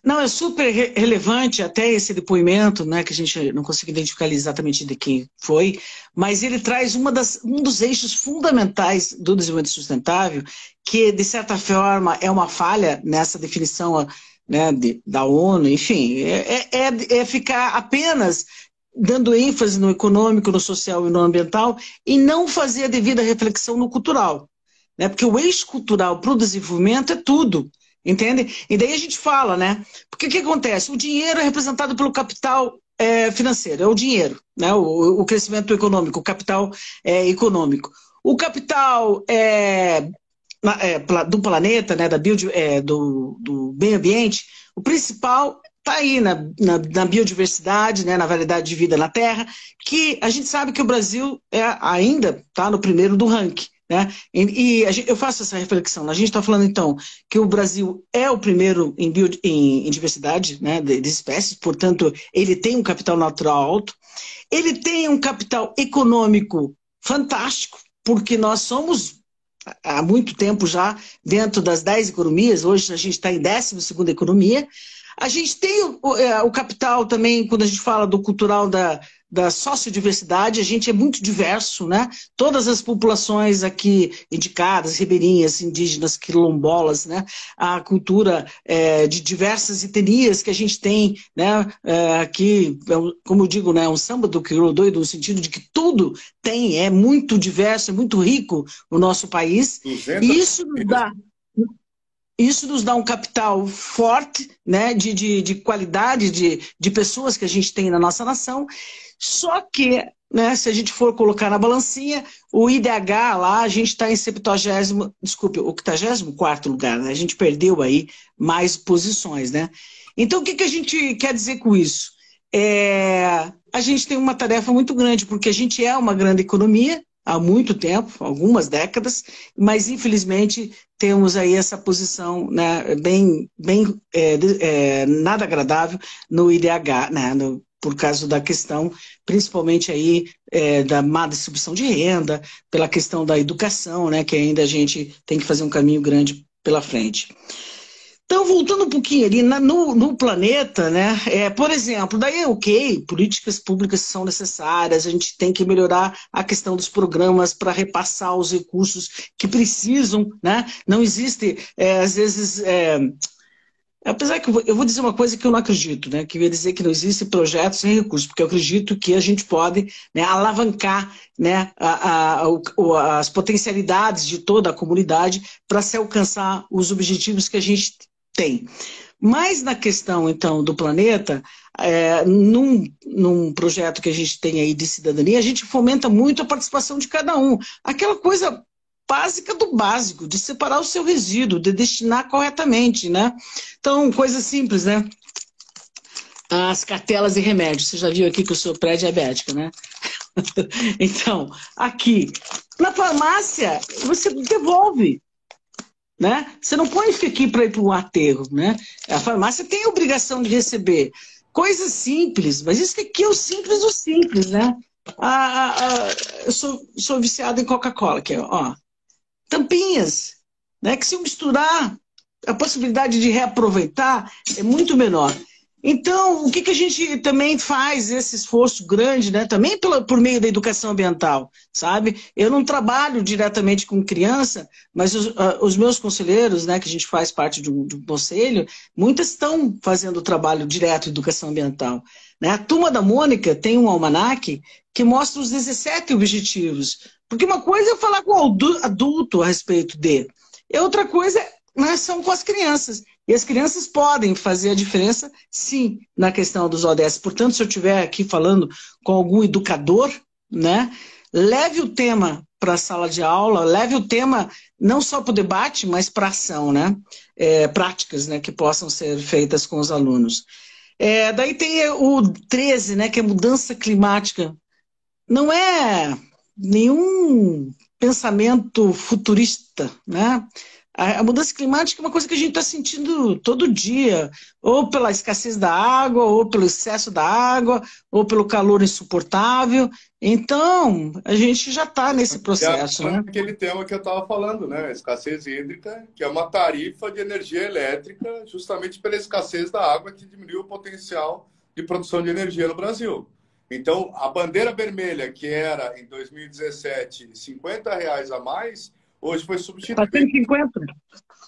Não, é super relevante até esse depoimento, né, que a gente não consegue identificar exatamente de quem foi, mas ele traz uma das, um dos eixos fundamentais do desenvolvimento sustentável, que de certa forma é uma falha nessa definição né, de, da ONU, enfim, é, é, é ficar apenas dando ênfase no econômico, no social e no ambiental e não fazer a devida reflexão no cultural. Né? Porque o eixo cultural para o desenvolvimento é tudo. Entende? E daí a gente fala, né? Porque o que acontece? O dinheiro é representado pelo capital é, financeiro, é o dinheiro, né? O, o crescimento econômico, o capital é, econômico. O capital é, é, do planeta, né? Da bio, é, do, do meio ambiente, o principal está aí na, na, na, biodiversidade, né, na variedade de vida na Terra, que a gente sabe que o Brasil é, ainda está no primeiro do ranking. Né? E, e gente, eu faço essa reflexão. A gente está falando, então, que o Brasil é o primeiro em, bio, em, em diversidade né, de, de, espécies, portanto, ele tem um capital natural alto, ele tem um capital econômico fantástico, porque nós somos, há muito tempo já, dentro das 10 economias, hoje a gente está em 12 economia. A gente tem o, é, o capital também, quando a gente fala do cultural da, da sociodiversidade, a gente é muito diverso, né? Todas as populações aqui indicadas, ribeirinhas, indígenas, quilombolas, né? A cultura é, de diversas etnias que a gente tem, né? É, aqui, é como eu digo, né? Um samba do crioulo doido, no sentido de que tudo tem, é muito diverso, é muito rico o nosso país. E isso nos dá isso nos dá um capital forte, né, de, de, de qualidade de, de pessoas que a gente tem na nossa nação, só que, né, se a gente for colocar na balancinha, o IDH lá, a gente está em 70, desculpe, o 84 lugar, né? A gente perdeu aí mais posições, né? Então, o que, que a gente quer dizer com isso? É, a gente tem uma tarefa muito grande, porque a gente é uma grande economia há muito tempo, algumas décadas, mas infelizmente temos aí essa posição né, bem, bem é, é, nada agradável no IDH, né, no, por causa da questão, principalmente aí é, da má distribuição de renda, pela questão da educação, né, que ainda a gente tem que fazer um caminho grande pela frente. Então, voltando um pouquinho ali na, no, no, planeta, né? É, por exemplo, daí é ok, políticas públicas são necessárias, a gente tem que melhorar a questão dos programas para repassar os recursos que precisam, né? Não existe, é, às vezes, é, Apesar que eu vou dizer uma coisa que eu não acredito, né? Que ia dizer que não existe projeto sem recursos, porque eu acredito que a gente pode né, alavancar né, a, a, as potencialidades de toda a comunidade para se alcançar os objetivos que a gente tem. Mas na questão, então, do planeta, é, num, num projeto que a gente tem aí de cidadania, a gente fomenta muito a participação de cada um. Aquela coisa básica do básico, de separar o seu resíduo, de destinar corretamente, né? Então, coisa simples, né? As cartelas e remédios. Você já viu aqui que o seu pré-diabético, né? então, aqui, na farmácia, você devolve. Né? Você não põe isso aqui para ir para o aterro. Né? A farmácia tem a obrigação de receber coisas simples, mas isso aqui é o simples do simples. Né? Ah, ah, ah eu sou, sou viciado em Coca-Cola, aqui, ó tampinhas, né? que se misturar, a possibilidade de reaproveitar é muito menor. Então, o que, que a gente também faz, esse esforço grande, né? também pela, por meio da educação ambiental, sabe? Eu não trabalho diretamente com criança, mas os, uh, os meus conselheiros, né, que a gente faz parte de um, de um conselho, muitas estão fazendo o trabalho direto de educação ambiental. Né? A turma da Mônica tem um almanaque que mostra os 17 objetivos porque uma coisa é falar com o adulto a respeito de, e outra coisa né, são com as crianças. E as crianças podem fazer a diferença, sim, na questão dos ODS. Portanto, se eu estiver aqui falando com algum educador, né, leve o tema para a sala de aula, leve o tema não só para o debate, mas para ação, né? É, práticas né, que possam ser feitas com os alunos. É, daí tem o 13, né, que é mudança climática. Não é nenhum pensamento futurista, né? A, mudança climática é uma coisa que a gente está sentindo todo dia, ou pela escassez da água, ou pelo excesso da água, ou pelo calor insuportável. Então, a gente já está nesse processo. É né? aquele tema que eu estava falando, né? A escassez hídrica, que é uma tarifa de energia elétrica, justamente pela escassez da água que diminuiu o potencial de produção de energia no Brasil. Então, a bandeira vermelha, que era em 2017 50 reais a mais, Hoje foi substituído 150.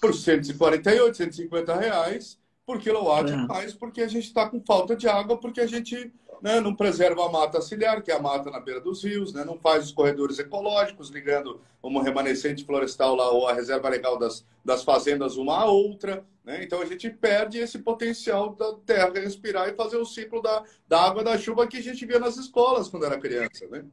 por 148, 150 reais por quilowatt é. mais, porque a gente está com falta de água, porque a gente né, não preserva a mata ciliar, que é a mata na beira dos rios, né, não faz os corredores ecológicos, ligando uma remanescente florestal lá ou a reserva legal das, das fazendas uma a outra. Né? Então a gente perde esse potencial da terra respirar e fazer o ciclo da, da água da chuva que a gente via nas escolas quando era criança. Né?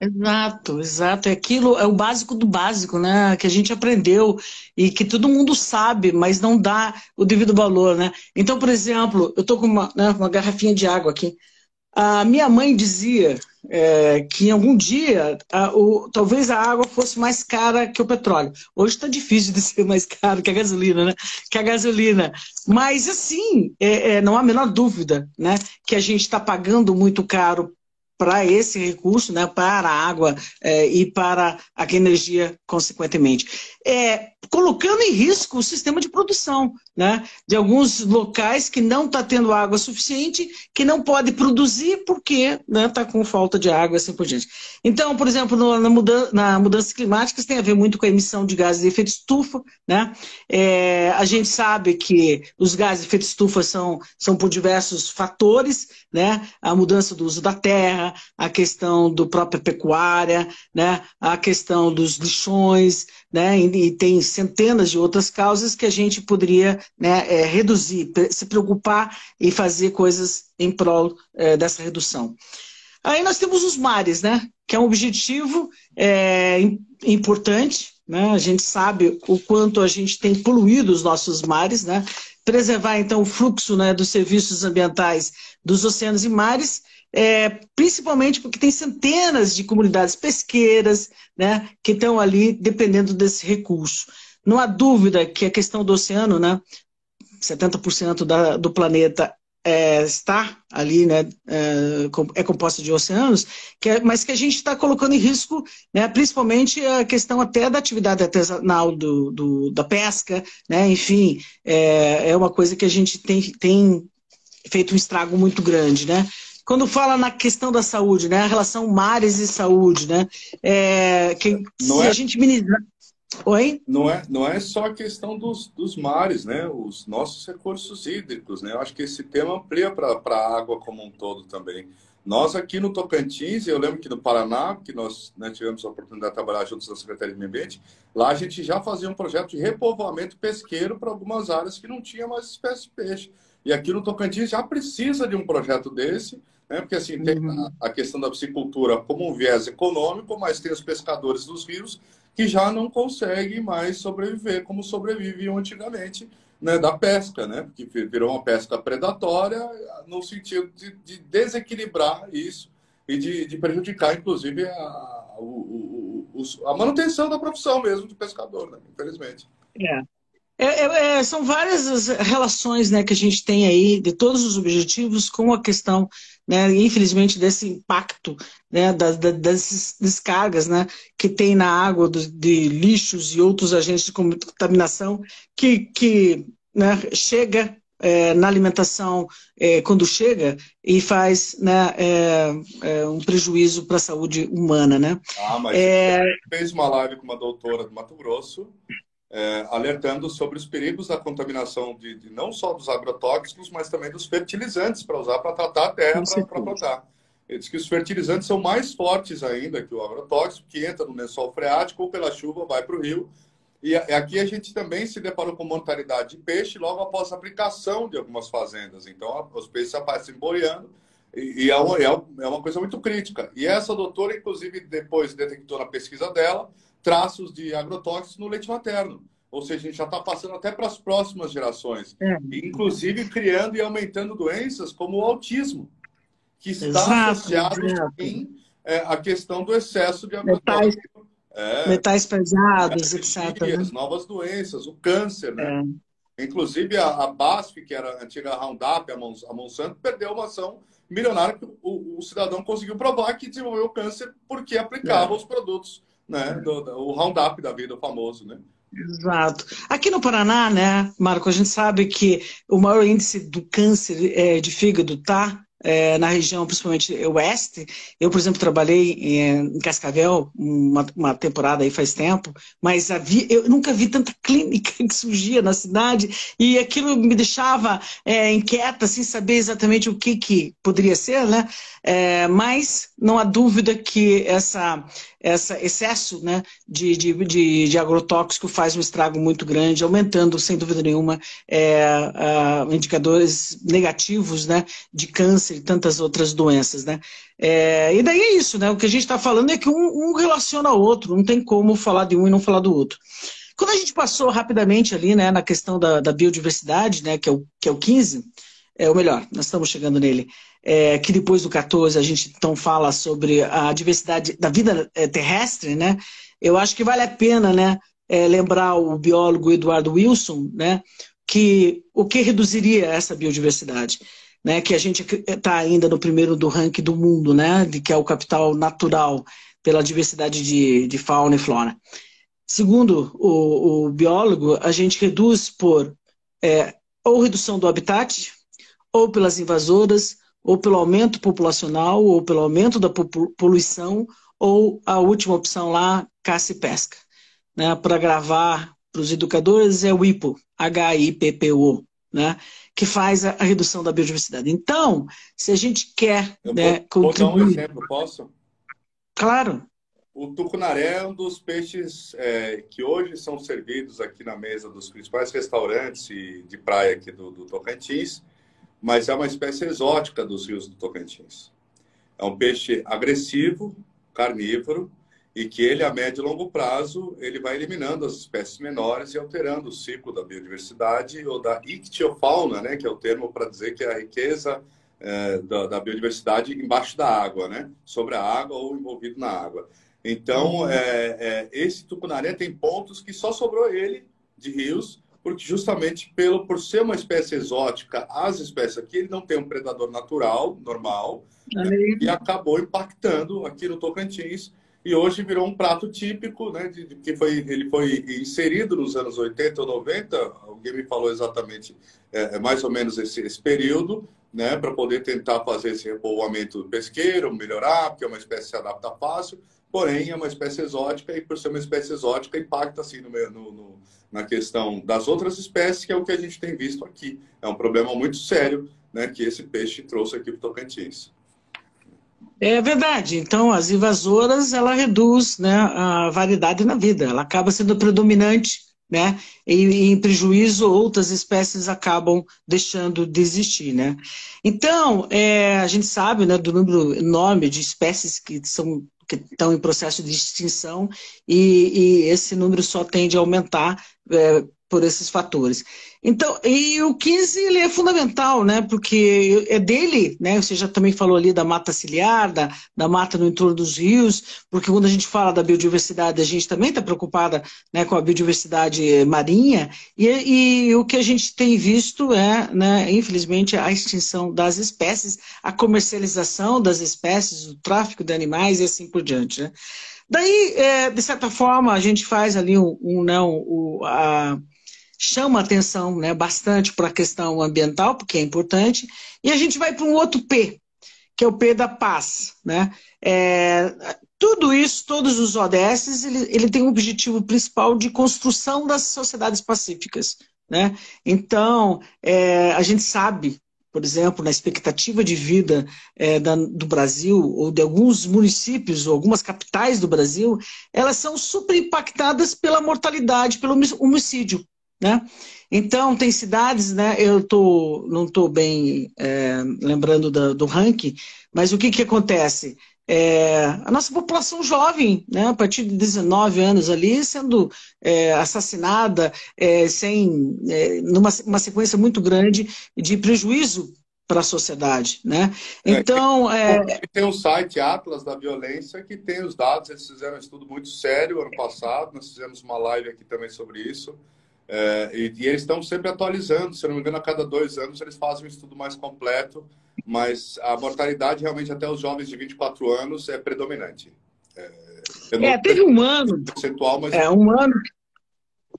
Exato, exato. É aquilo, é o básico do básico, né? Que a gente aprendeu e que todo mundo sabe, mas não dá o devido valor, né? Então, por exemplo, eu estou com uma, né, uma garrafinha de água aqui. A minha mãe dizia é, que em algum dia a, o, talvez a água fosse mais cara que o petróleo. Hoje está difícil de ser mais caro que a gasolina, né? Que a gasolina. Mas assim, é, é, não há a menor dúvida, né? Que a gente está pagando muito caro para esse recurso, né, para a água é, e para a energia, consequentemente. É, colocando em risco o sistema de produção né, de alguns locais que não está tendo água suficiente, que não pode produzir porque está né, tá com falta de água assim por diante. Então, por exemplo, no, na, mudança, na mudança climática tem a ver muito com a emissão de gases de efeito estufa. Né? É, a gente sabe que os gases de efeito estufa são, são por diversos fatores, né? a mudança do uso da terra, a questão do própria pecuária, né? a questão dos lixões, né? e, tem centenas de outras causas que a gente poderia né, é, reduzir, se preocupar e fazer coisas em prol é, dessa redução. Aí nós temos os mares, né? Que é um objetivo é, importante, né? A gente sabe o quanto a gente tem poluído os nossos mares, né? Preservar então o fluxo né, dos serviços ambientais dos oceanos e mares, é, principalmente porque tem centenas de comunidades pesqueiras, né? Que estão ali dependendo desse recurso. Não há dúvida que a questão do oceano, né, 70% da, do planeta é, está ali, né, é, é composta de oceanos, que é, mas que a gente está colocando em risco, né, principalmente a questão até da atividade artesanal do, do da pesca, né, enfim, é, é uma coisa que a gente tem, tem feito um estrago muito grande, né. Quando fala na questão da saúde, né, a relação mares e saúde, né, é, que, se é... a gente minimizar Oi? Não é, não é só a questão dos, dos mares, né? Os nossos recursos hídricos, né? Eu acho que esse tema amplia para a água como um todo também. Nós aqui no Tocantins, eu lembro que no Paraná, que nós né, tivemos a oportunidade de trabalhar juntos na Secretaria de Meio Ambiente, lá a gente já fazia um projeto de repovoamento pesqueiro para algumas áreas que não tinha mais espécie de peixe. E aqui no Tocantins já precisa de um projeto desse, né? porque assim, tem uhum. a, a questão da piscicultura como um viés econômico, mas tem os pescadores dos rios que já não conseguem mais sobreviver como sobreviviam antigamente né, da pesca, né? Porque virou uma pesca predatória no sentido de, de desequilibrar isso e de, de prejudicar, inclusive, a, o, o, a manutenção da profissão mesmo de pescador, né? infelizmente. É. É, é, é, são várias as relações né, que a gente tem aí de todos os objetivos com a questão, né, infelizmente, desse impacto né, das, das descargas né, que tem na água do, de lixos e outros agentes de contaminação que, que né, chega é, na alimentação é, quando chega e faz né, é, é um prejuízo para a saúde humana. Né? Ah, mas é... fez uma live com uma doutora do Mato Grosso é, alertando sobre os perigos da contaminação de, de, não só dos agrotóxicos, mas também dos fertilizantes para usar para tratar a terra para plantar. Ele diz que os fertilizantes são mais fortes ainda que o agrotóxico, que entra no lençol freático ou pela chuva vai para o rio. E aqui a gente também se deparou com mortalidade de peixe logo após a aplicação de algumas fazendas. Então, os peixes aparecem boiando e, e é, uma, é, é uma coisa muito crítica. E essa doutora, inclusive, depois detectou na pesquisa dela traços de agrotóxicos no leite materno. Ou seja, a gente já está passando até para as próximas gerações. É. Inclusive criando e aumentando doenças como o autismo, que está exato, associado exato. Em, é, à questão do excesso de metais, é, metais pesados, etc. Né? Novas doenças, o câncer, né? É. Inclusive a, a BASF, que era a antiga Roundup, a Monsanto, perdeu uma ação milionária que o, o cidadão conseguiu provar que desenvolveu câncer porque aplicava é. os produtos, né? Do, do, o Roundup da vida, o famoso, né? Exato. Aqui no Paraná, né, Marco, a gente sabe que o maior índice do câncer é, de fígado está é, na região, principalmente oeste. Eu, por exemplo, trabalhei em, em Cascavel uma, uma, temporada aí faz tempo, mas havia, eu nunca vi tanta clínica que surgia na cidade e aquilo me deixava é, inquieta, sem saber exatamente o que, que poderia ser, né? É, mas não há dúvida que essa esse excesso né, de, de, de, de, agrotóxico faz um estrago muito grande, aumentando, sem dúvida nenhuma, indicadores negativos né, de câncer e tantas outras doenças. Né? É, e daí é isso, né? o que a gente está falando é que um, um relaciona ao outro, não tem como falar de um e não falar do outro. Quando a gente passou rapidamente ali né, na questão da, da biodiversidade, né, que, é o, que é o 15, é, ou melhor, nós estamos chegando nele, é, que depois do 14 a gente então fala sobre a diversidade da vida é, terrestre, né? Eu acho que vale a pena, né, é, lembrar o biólogo Eduardo Wilson, né, que o que reduziria essa biodiversidade, né? Que a gente está ainda no primeiro do ranking do mundo, né? Que é o capital natural pela diversidade de, de fauna e flora. Segundo o, o biólogo, a gente reduz por é, ou redução do habitat, ou pelas invasoras, ou pelo aumento populacional, ou pelo aumento da poluição, ou a última opção lá, caça e pesca. Né? Para gravar para os educadores é o IPO, H-I-P-P-O, né? Que faz a, a, redução da biodiversidade. Então, se a gente quer Eu né, vou, contribuir... Vou dar um exemplo, posso? Claro. O tucunaré é um dos peixes é, que hoje são servidos aqui na mesa dos principais restaurantes de praia aqui do, do Tocantins mas é uma espécie exótica dos rios do Tocantins. É um peixe agressivo, carnívoro, e que ele, a médio e longo prazo, ele vai eliminando as espécies menores e alterando o ciclo da biodiversidade ou da ictiofauna, né, que é o termo para dizer que é a riqueza é, da, da, biodiversidade embaixo da água, né, sobre a água ou envolvido na água. Então, é, é, esse tucunaré tem pontos que só sobrou ele de rios porque justamente pelo por ser uma espécie exótica, as espécies aqui ele não tem um predador natural, normal, né, e acabou impactando aqui no Tocantins e hoje virou um prato típico, né, de, de, que foi ele foi inserido nos anos 80 ou 90, alguém me falou exatamente é, é mais ou menos esse, esse período, né, para poder tentar fazer esse repovoamento pesqueiro, melhorar, porque é uma espécie que se adapta fácil, porém é uma espécie exótica e por ser uma espécie exótica impacta assim no, no, no na questão das outras espécies, que é o que a gente tem visto aqui. É um problema muito sério né, que esse peixe trouxe aqui para o Tocantins. É verdade. Então, as invasoras, ela reduz né, a variedade na vida. Ela acaba sendo predominante, né? E, em prejuízo, outras espécies acabam deixando de existir, né? Então, é, a gente sabe né, do número enorme de espécies que são que estão em processo de extinção e, e esse número só tende a aumentar é, por esses fatores. Então, e o 15 ele é fundamental, né? Porque é dele, né? Você já também falou ali da mata ciliar, da, da mata no entorno dos rios, porque quando a gente fala da biodiversidade, a gente também está preocupada né, com a biodiversidade marinha, e, e, o que a gente tem visto é, né, infelizmente, a extinção das espécies, a comercialização das espécies, o tráfico de animais e assim por diante, né? Daí, é, de certa forma, a gente faz ali um, um não, um, a, chama atenção né, bastante para a questão ambiental, porque é importante, e a gente vai para um outro P, que é o P da paz. Né? É, tudo isso, todos os ODS, ele, ele tem um objetivo principal de construção das sociedades pacíficas. Né? Então, é, a gente sabe por exemplo, na expectativa de vida é, da, do Brasil, ou de alguns municípios, ou algumas capitais do Brasil, elas são super impactadas pela mortalidade, pelo homicídio. Né? Então, tem cidades, né, eu tô, não estou bem é, lembrando do, do ranking, mas o que, que acontece? é, a nossa população jovem, né, a partir de 19 anos ali, sendo é, assassinada é, sem é, numa uma sequência muito grande de prejuízo para a sociedade, né? É, então é, tem o site Atlas da Violência que tem os dados. Eles fizeram um estudo muito sério ano passado. Nós fizemos uma live aqui também sobre isso. É, e, e, eles estão sempre atualizando. Se não me engano, a cada dois anos eles fazem um estudo mais completo. Mas a mortalidade realmente até os jovens de 24 anos é predominante. É, é teve um ano. Percentual, mas... É um ano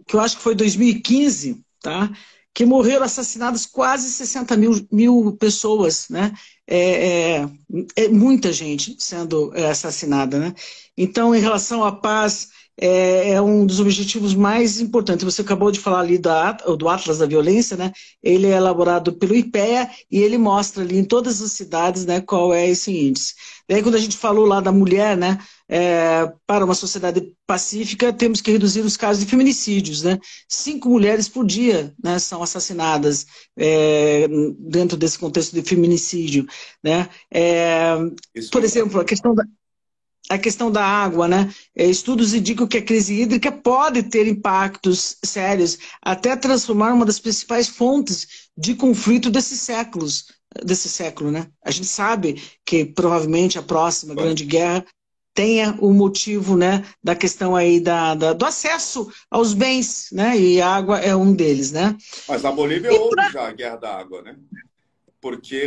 que eu acho que foi 2015, tá? que morreram assassinadas quase 60 mil, mil pessoas, né? É, é, é muita gente sendo é, assassinada, né? Então, em relação à paz, é, é, um dos objetivos mais importantes. Você acabou de falar ali da, do Atlas da Violência, né? Ele é elaborado pelo IPEA e ele mostra ali em todas as cidades, né, qual é esse índice. Daí, quando a gente falou lá da mulher, né, é, para uma sociedade pacífica, temos que reduzir os casos de feminicídios. Né? Cinco mulheres por dia né, são assassinadas é, dentro desse contexto de feminicídio. Né? É, por exemplo, a questão da, a questão da água, né? É, estudos indicam que a crise hídrica pode ter impactos sérios, até transformar uma das principais fontes de conflito desses séculos, desse século, né? A gente sabe que provavelmente a próxima grande guerra tenha o motivo né, da questão aí da, da, do acesso aos bens, né? E a água é um deles, né? Mas na Bolívia e houve pra... já a guerra da água, né? Porque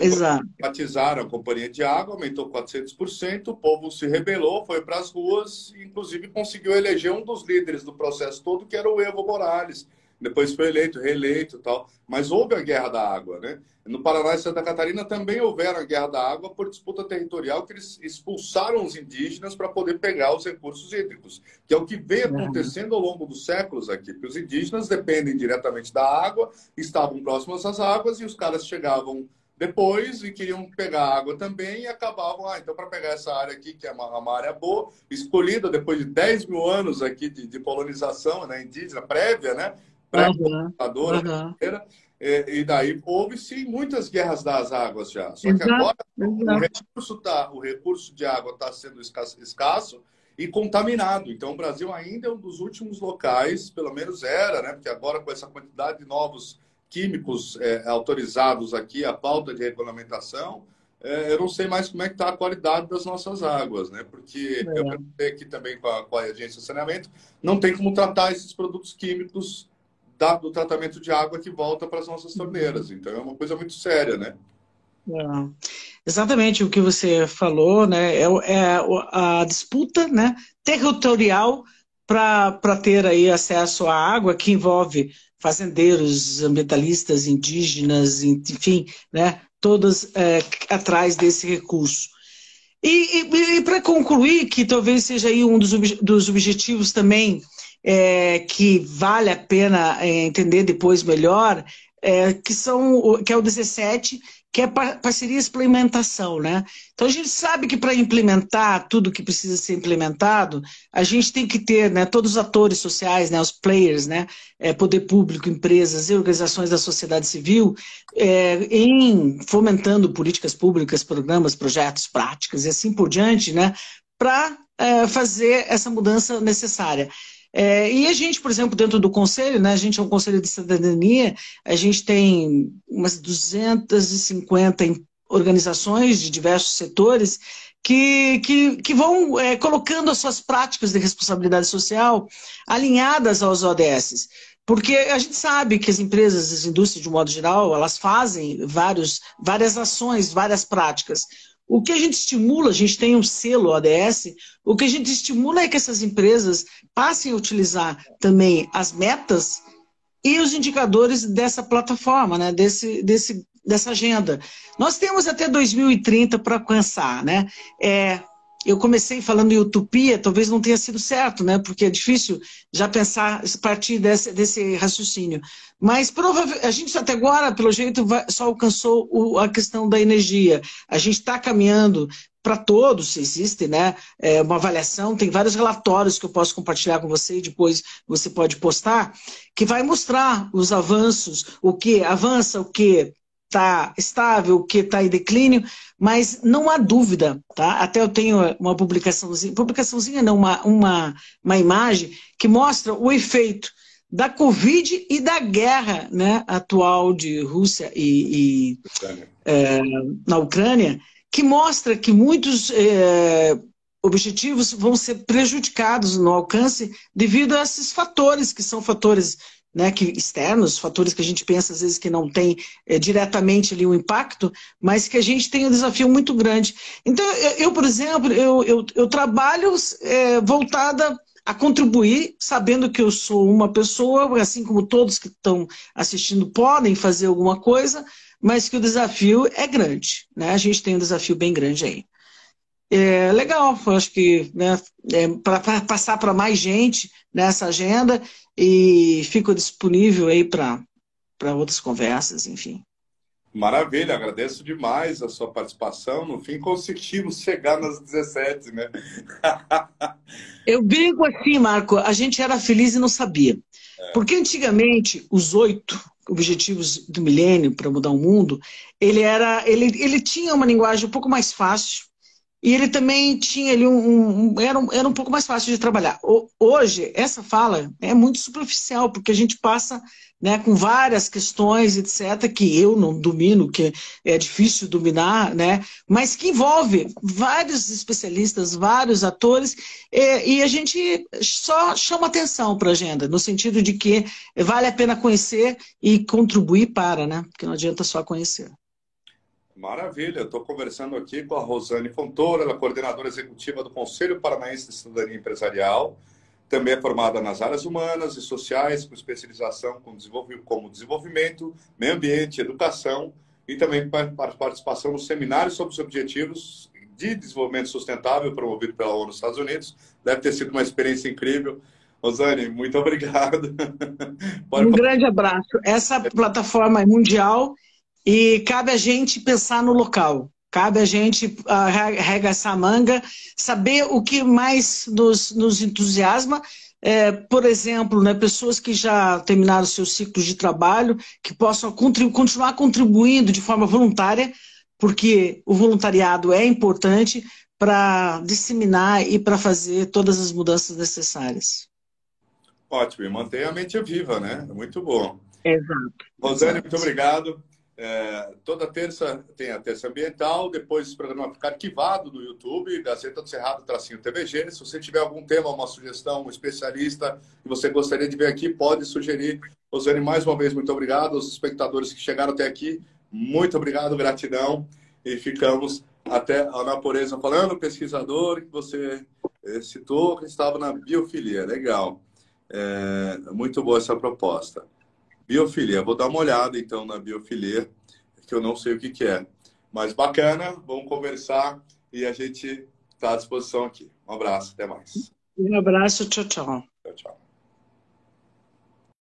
privatizaram a companhia de água, aumentou 400%, o povo se rebelou, foi para as ruas, inclusive conseguiu eleger um dos líderes do processo todo, que era o Evo Morales, depois foi eleito, reeleito tal. Mas houve a guerra da água, né? No Paraná e Santa Catarina também houveram a guerra da água por disputa territorial, que eles expulsaram os indígenas para poder pegar os recursos hídricos, que é o que vem uhum. acontecendo ao longo dos séculos aqui, porque os indígenas dependem diretamente da água, estavam próximos às águas e os caras chegavam depois e queriam pegar água também e acabavam, ah, então para pegar essa área aqui, que é uma, uma, área boa, escolhida depois de 10 mil anos aqui de, de colonização né, indígena prévia, né? pré-colonizadora, uhum. É, e daí houve sim muitas guerras das águas já. Só que agora o recurso, tá, o recurso de água está sendo escasso, escasso, e contaminado. Então o Brasil ainda é um dos últimos locais, pelo menos era, né? Porque agora com essa quantidade de novos químicos é, autorizados aqui, a pauta de regulamentação, é, eu não sei mais como é que está a qualidade das nossas águas, né? Porque é. eu perguntei aqui também com a, com a agência de saneamento, não tem como tratar esses produtos químicos da, do tratamento de água que volta para as nossas torneiras. Então é uma coisa muito séria, né? É. Exatamente o que você falou, né? É, é a disputa né, territorial para ter aí acesso à água que envolve fazendeiros, ambientalistas, indígenas, enfim, né, todos é, atrás desse recurso. E, e, e para concluir, que talvez seja aí um dos, dos objetivos também é, que vale a pena é, entender depois melhor, é, que, são, que é o 17, que é parcerias para implementação, né? Então a gente sabe que para implementar tudo que precisa ser implementado, a gente tem que ter, né, todos os atores sociais, né, os players, né, é, poder público, empresas e organizações da sociedade civil, é, em fomentando políticas públicas, programas, projetos, práticas e assim por diante, né, para é, fazer essa mudança necessária. É, e a gente, por exemplo, dentro do conselho, né, a gente é um conselho de cidadania, a gente tem umas 250 organizações de diversos setores que, que, que vão é, colocando as suas práticas de responsabilidade social alinhadas aos ODS. Porque a gente sabe que as empresas, as indústrias, de um modo geral, elas fazem vários, várias ações, várias práticas. O que a gente estimula, a gente tem um selo ODS, o que a gente estimula é que essas empresas passem a utilizar também as metas e os indicadores dessa plataforma, né, desse, desse, dessa agenda. Nós temos até 2030 para alcançar, né? É, eu comecei falando em utopia, talvez não tenha sido certo, né? Porque é difícil já pensar a partir desse, desse raciocínio. Mas a gente até agora, pelo jeito, só alcançou o, a questão da energia. A gente está caminhando para todos, existe né, é, uma avaliação, tem vários relatórios que eu posso compartilhar com você e depois você pode postar, que vai mostrar os avanços, o que avança, o que está estável, o que está em declínio, mas não há dúvida, tá? Até eu tenho uma publicaçãozinha, publicaçãozinha não, uma, uma, uma imagem que mostra o efeito da Covid e da guerra né, atual de Rússia e, e é, na Ucrânia, que mostra que muitos é, objetivos vão ser prejudicados no alcance devido a esses fatores, que são fatores né, que, externos, fatores que a gente pensa às vezes que não tem é, diretamente ali um impacto, mas que a gente tem um desafio muito grande. Então, eu, eu por exemplo, eu, eu, eu trabalho é, voltada a contribuir, sabendo que eu sou uma pessoa, assim como todos que estão assistindo podem fazer alguma coisa, mas que o desafio é grande. Né? A gente tem um desafio bem grande aí. É legal, acho que né, é, para passar para mais gente nessa agenda e fico disponível aí para outras conversas, enfim. Maravilha, agradeço demais a sua participação. No fim, conseguimos chegar nas 17, né? Eu brinco assim, Marco, a gente era feliz e não sabia. É. Porque antigamente, os oito objetivos do milênio para mudar o mundo, ele, era, ele, ele tinha uma linguagem um pouco mais fácil e ele também tinha ali um, um, era, um, era um pouco mais fácil de trabalhar. Hoje, essa fala é muito superficial, porque a gente passa né, com várias questões, etc., que eu não domino, que é difícil dominar, né, mas que envolve vários especialistas, vários atores, e, e a gente só chama atenção para a agenda, no sentido de que vale a pena conhecer e contribuir para, né, porque não adianta só conhecer. Maravilha, estou conversando aqui com a Rosane Fontoura, ela é coordenadora executiva do Conselho Paranaense de Cidadania Empresarial, também é formada nas áreas humanas e sociais, com especialização como desenvolvimento, meio ambiente, educação e também para participação no seminário sobre os objetivos de desenvolvimento sustentável promovido pela ONU nos Estados Unidos. Deve ter sido uma experiência incrível. Rosane, muito obrigado. um grande abraço. Essa plataforma é mundial e cabe a gente pensar no local. Cabe a gente uh, arregaçar a manga, saber o que mais nos, nos entusiasma. É, por exemplo, né, pessoas que já terminaram seus ciclos de trabalho, que possam contribu continuar contribuindo de forma voluntária, porque o voluntariado é importante para disseminar e para fazer todas as mudanças necessárias. Ótimo, e mantenha a mente viva, né? Muito bom. Exato. Rosane, Exato. muito obrigado. É, toda terça tem a terça ambiental, depois esse programa fica arquivado no YouTube, Gazeta do Cerrado, tracinho TVG. Se você tiver algum tema, uma sugestão, um especialista que você gostaria de ver aqui, pode sugerir. Rosane, mais uma vez, muito obrigado. Os espectadores que chegaram até aqui, muito obrigado, gratidão. E ficamos até a Ana falando, pesquisador que você eh, citou, que estava na biofilia. Legal. É, muito boa essa proposta. Biofilia. Vou dar uma olhada então na biofilia, que eu não sei o que, que é. Mas bacana, vamos conversar e a gente está à disposição aqui. Um abraço, até mais. Um abraço, tchau, tchau. Tchau, tchau.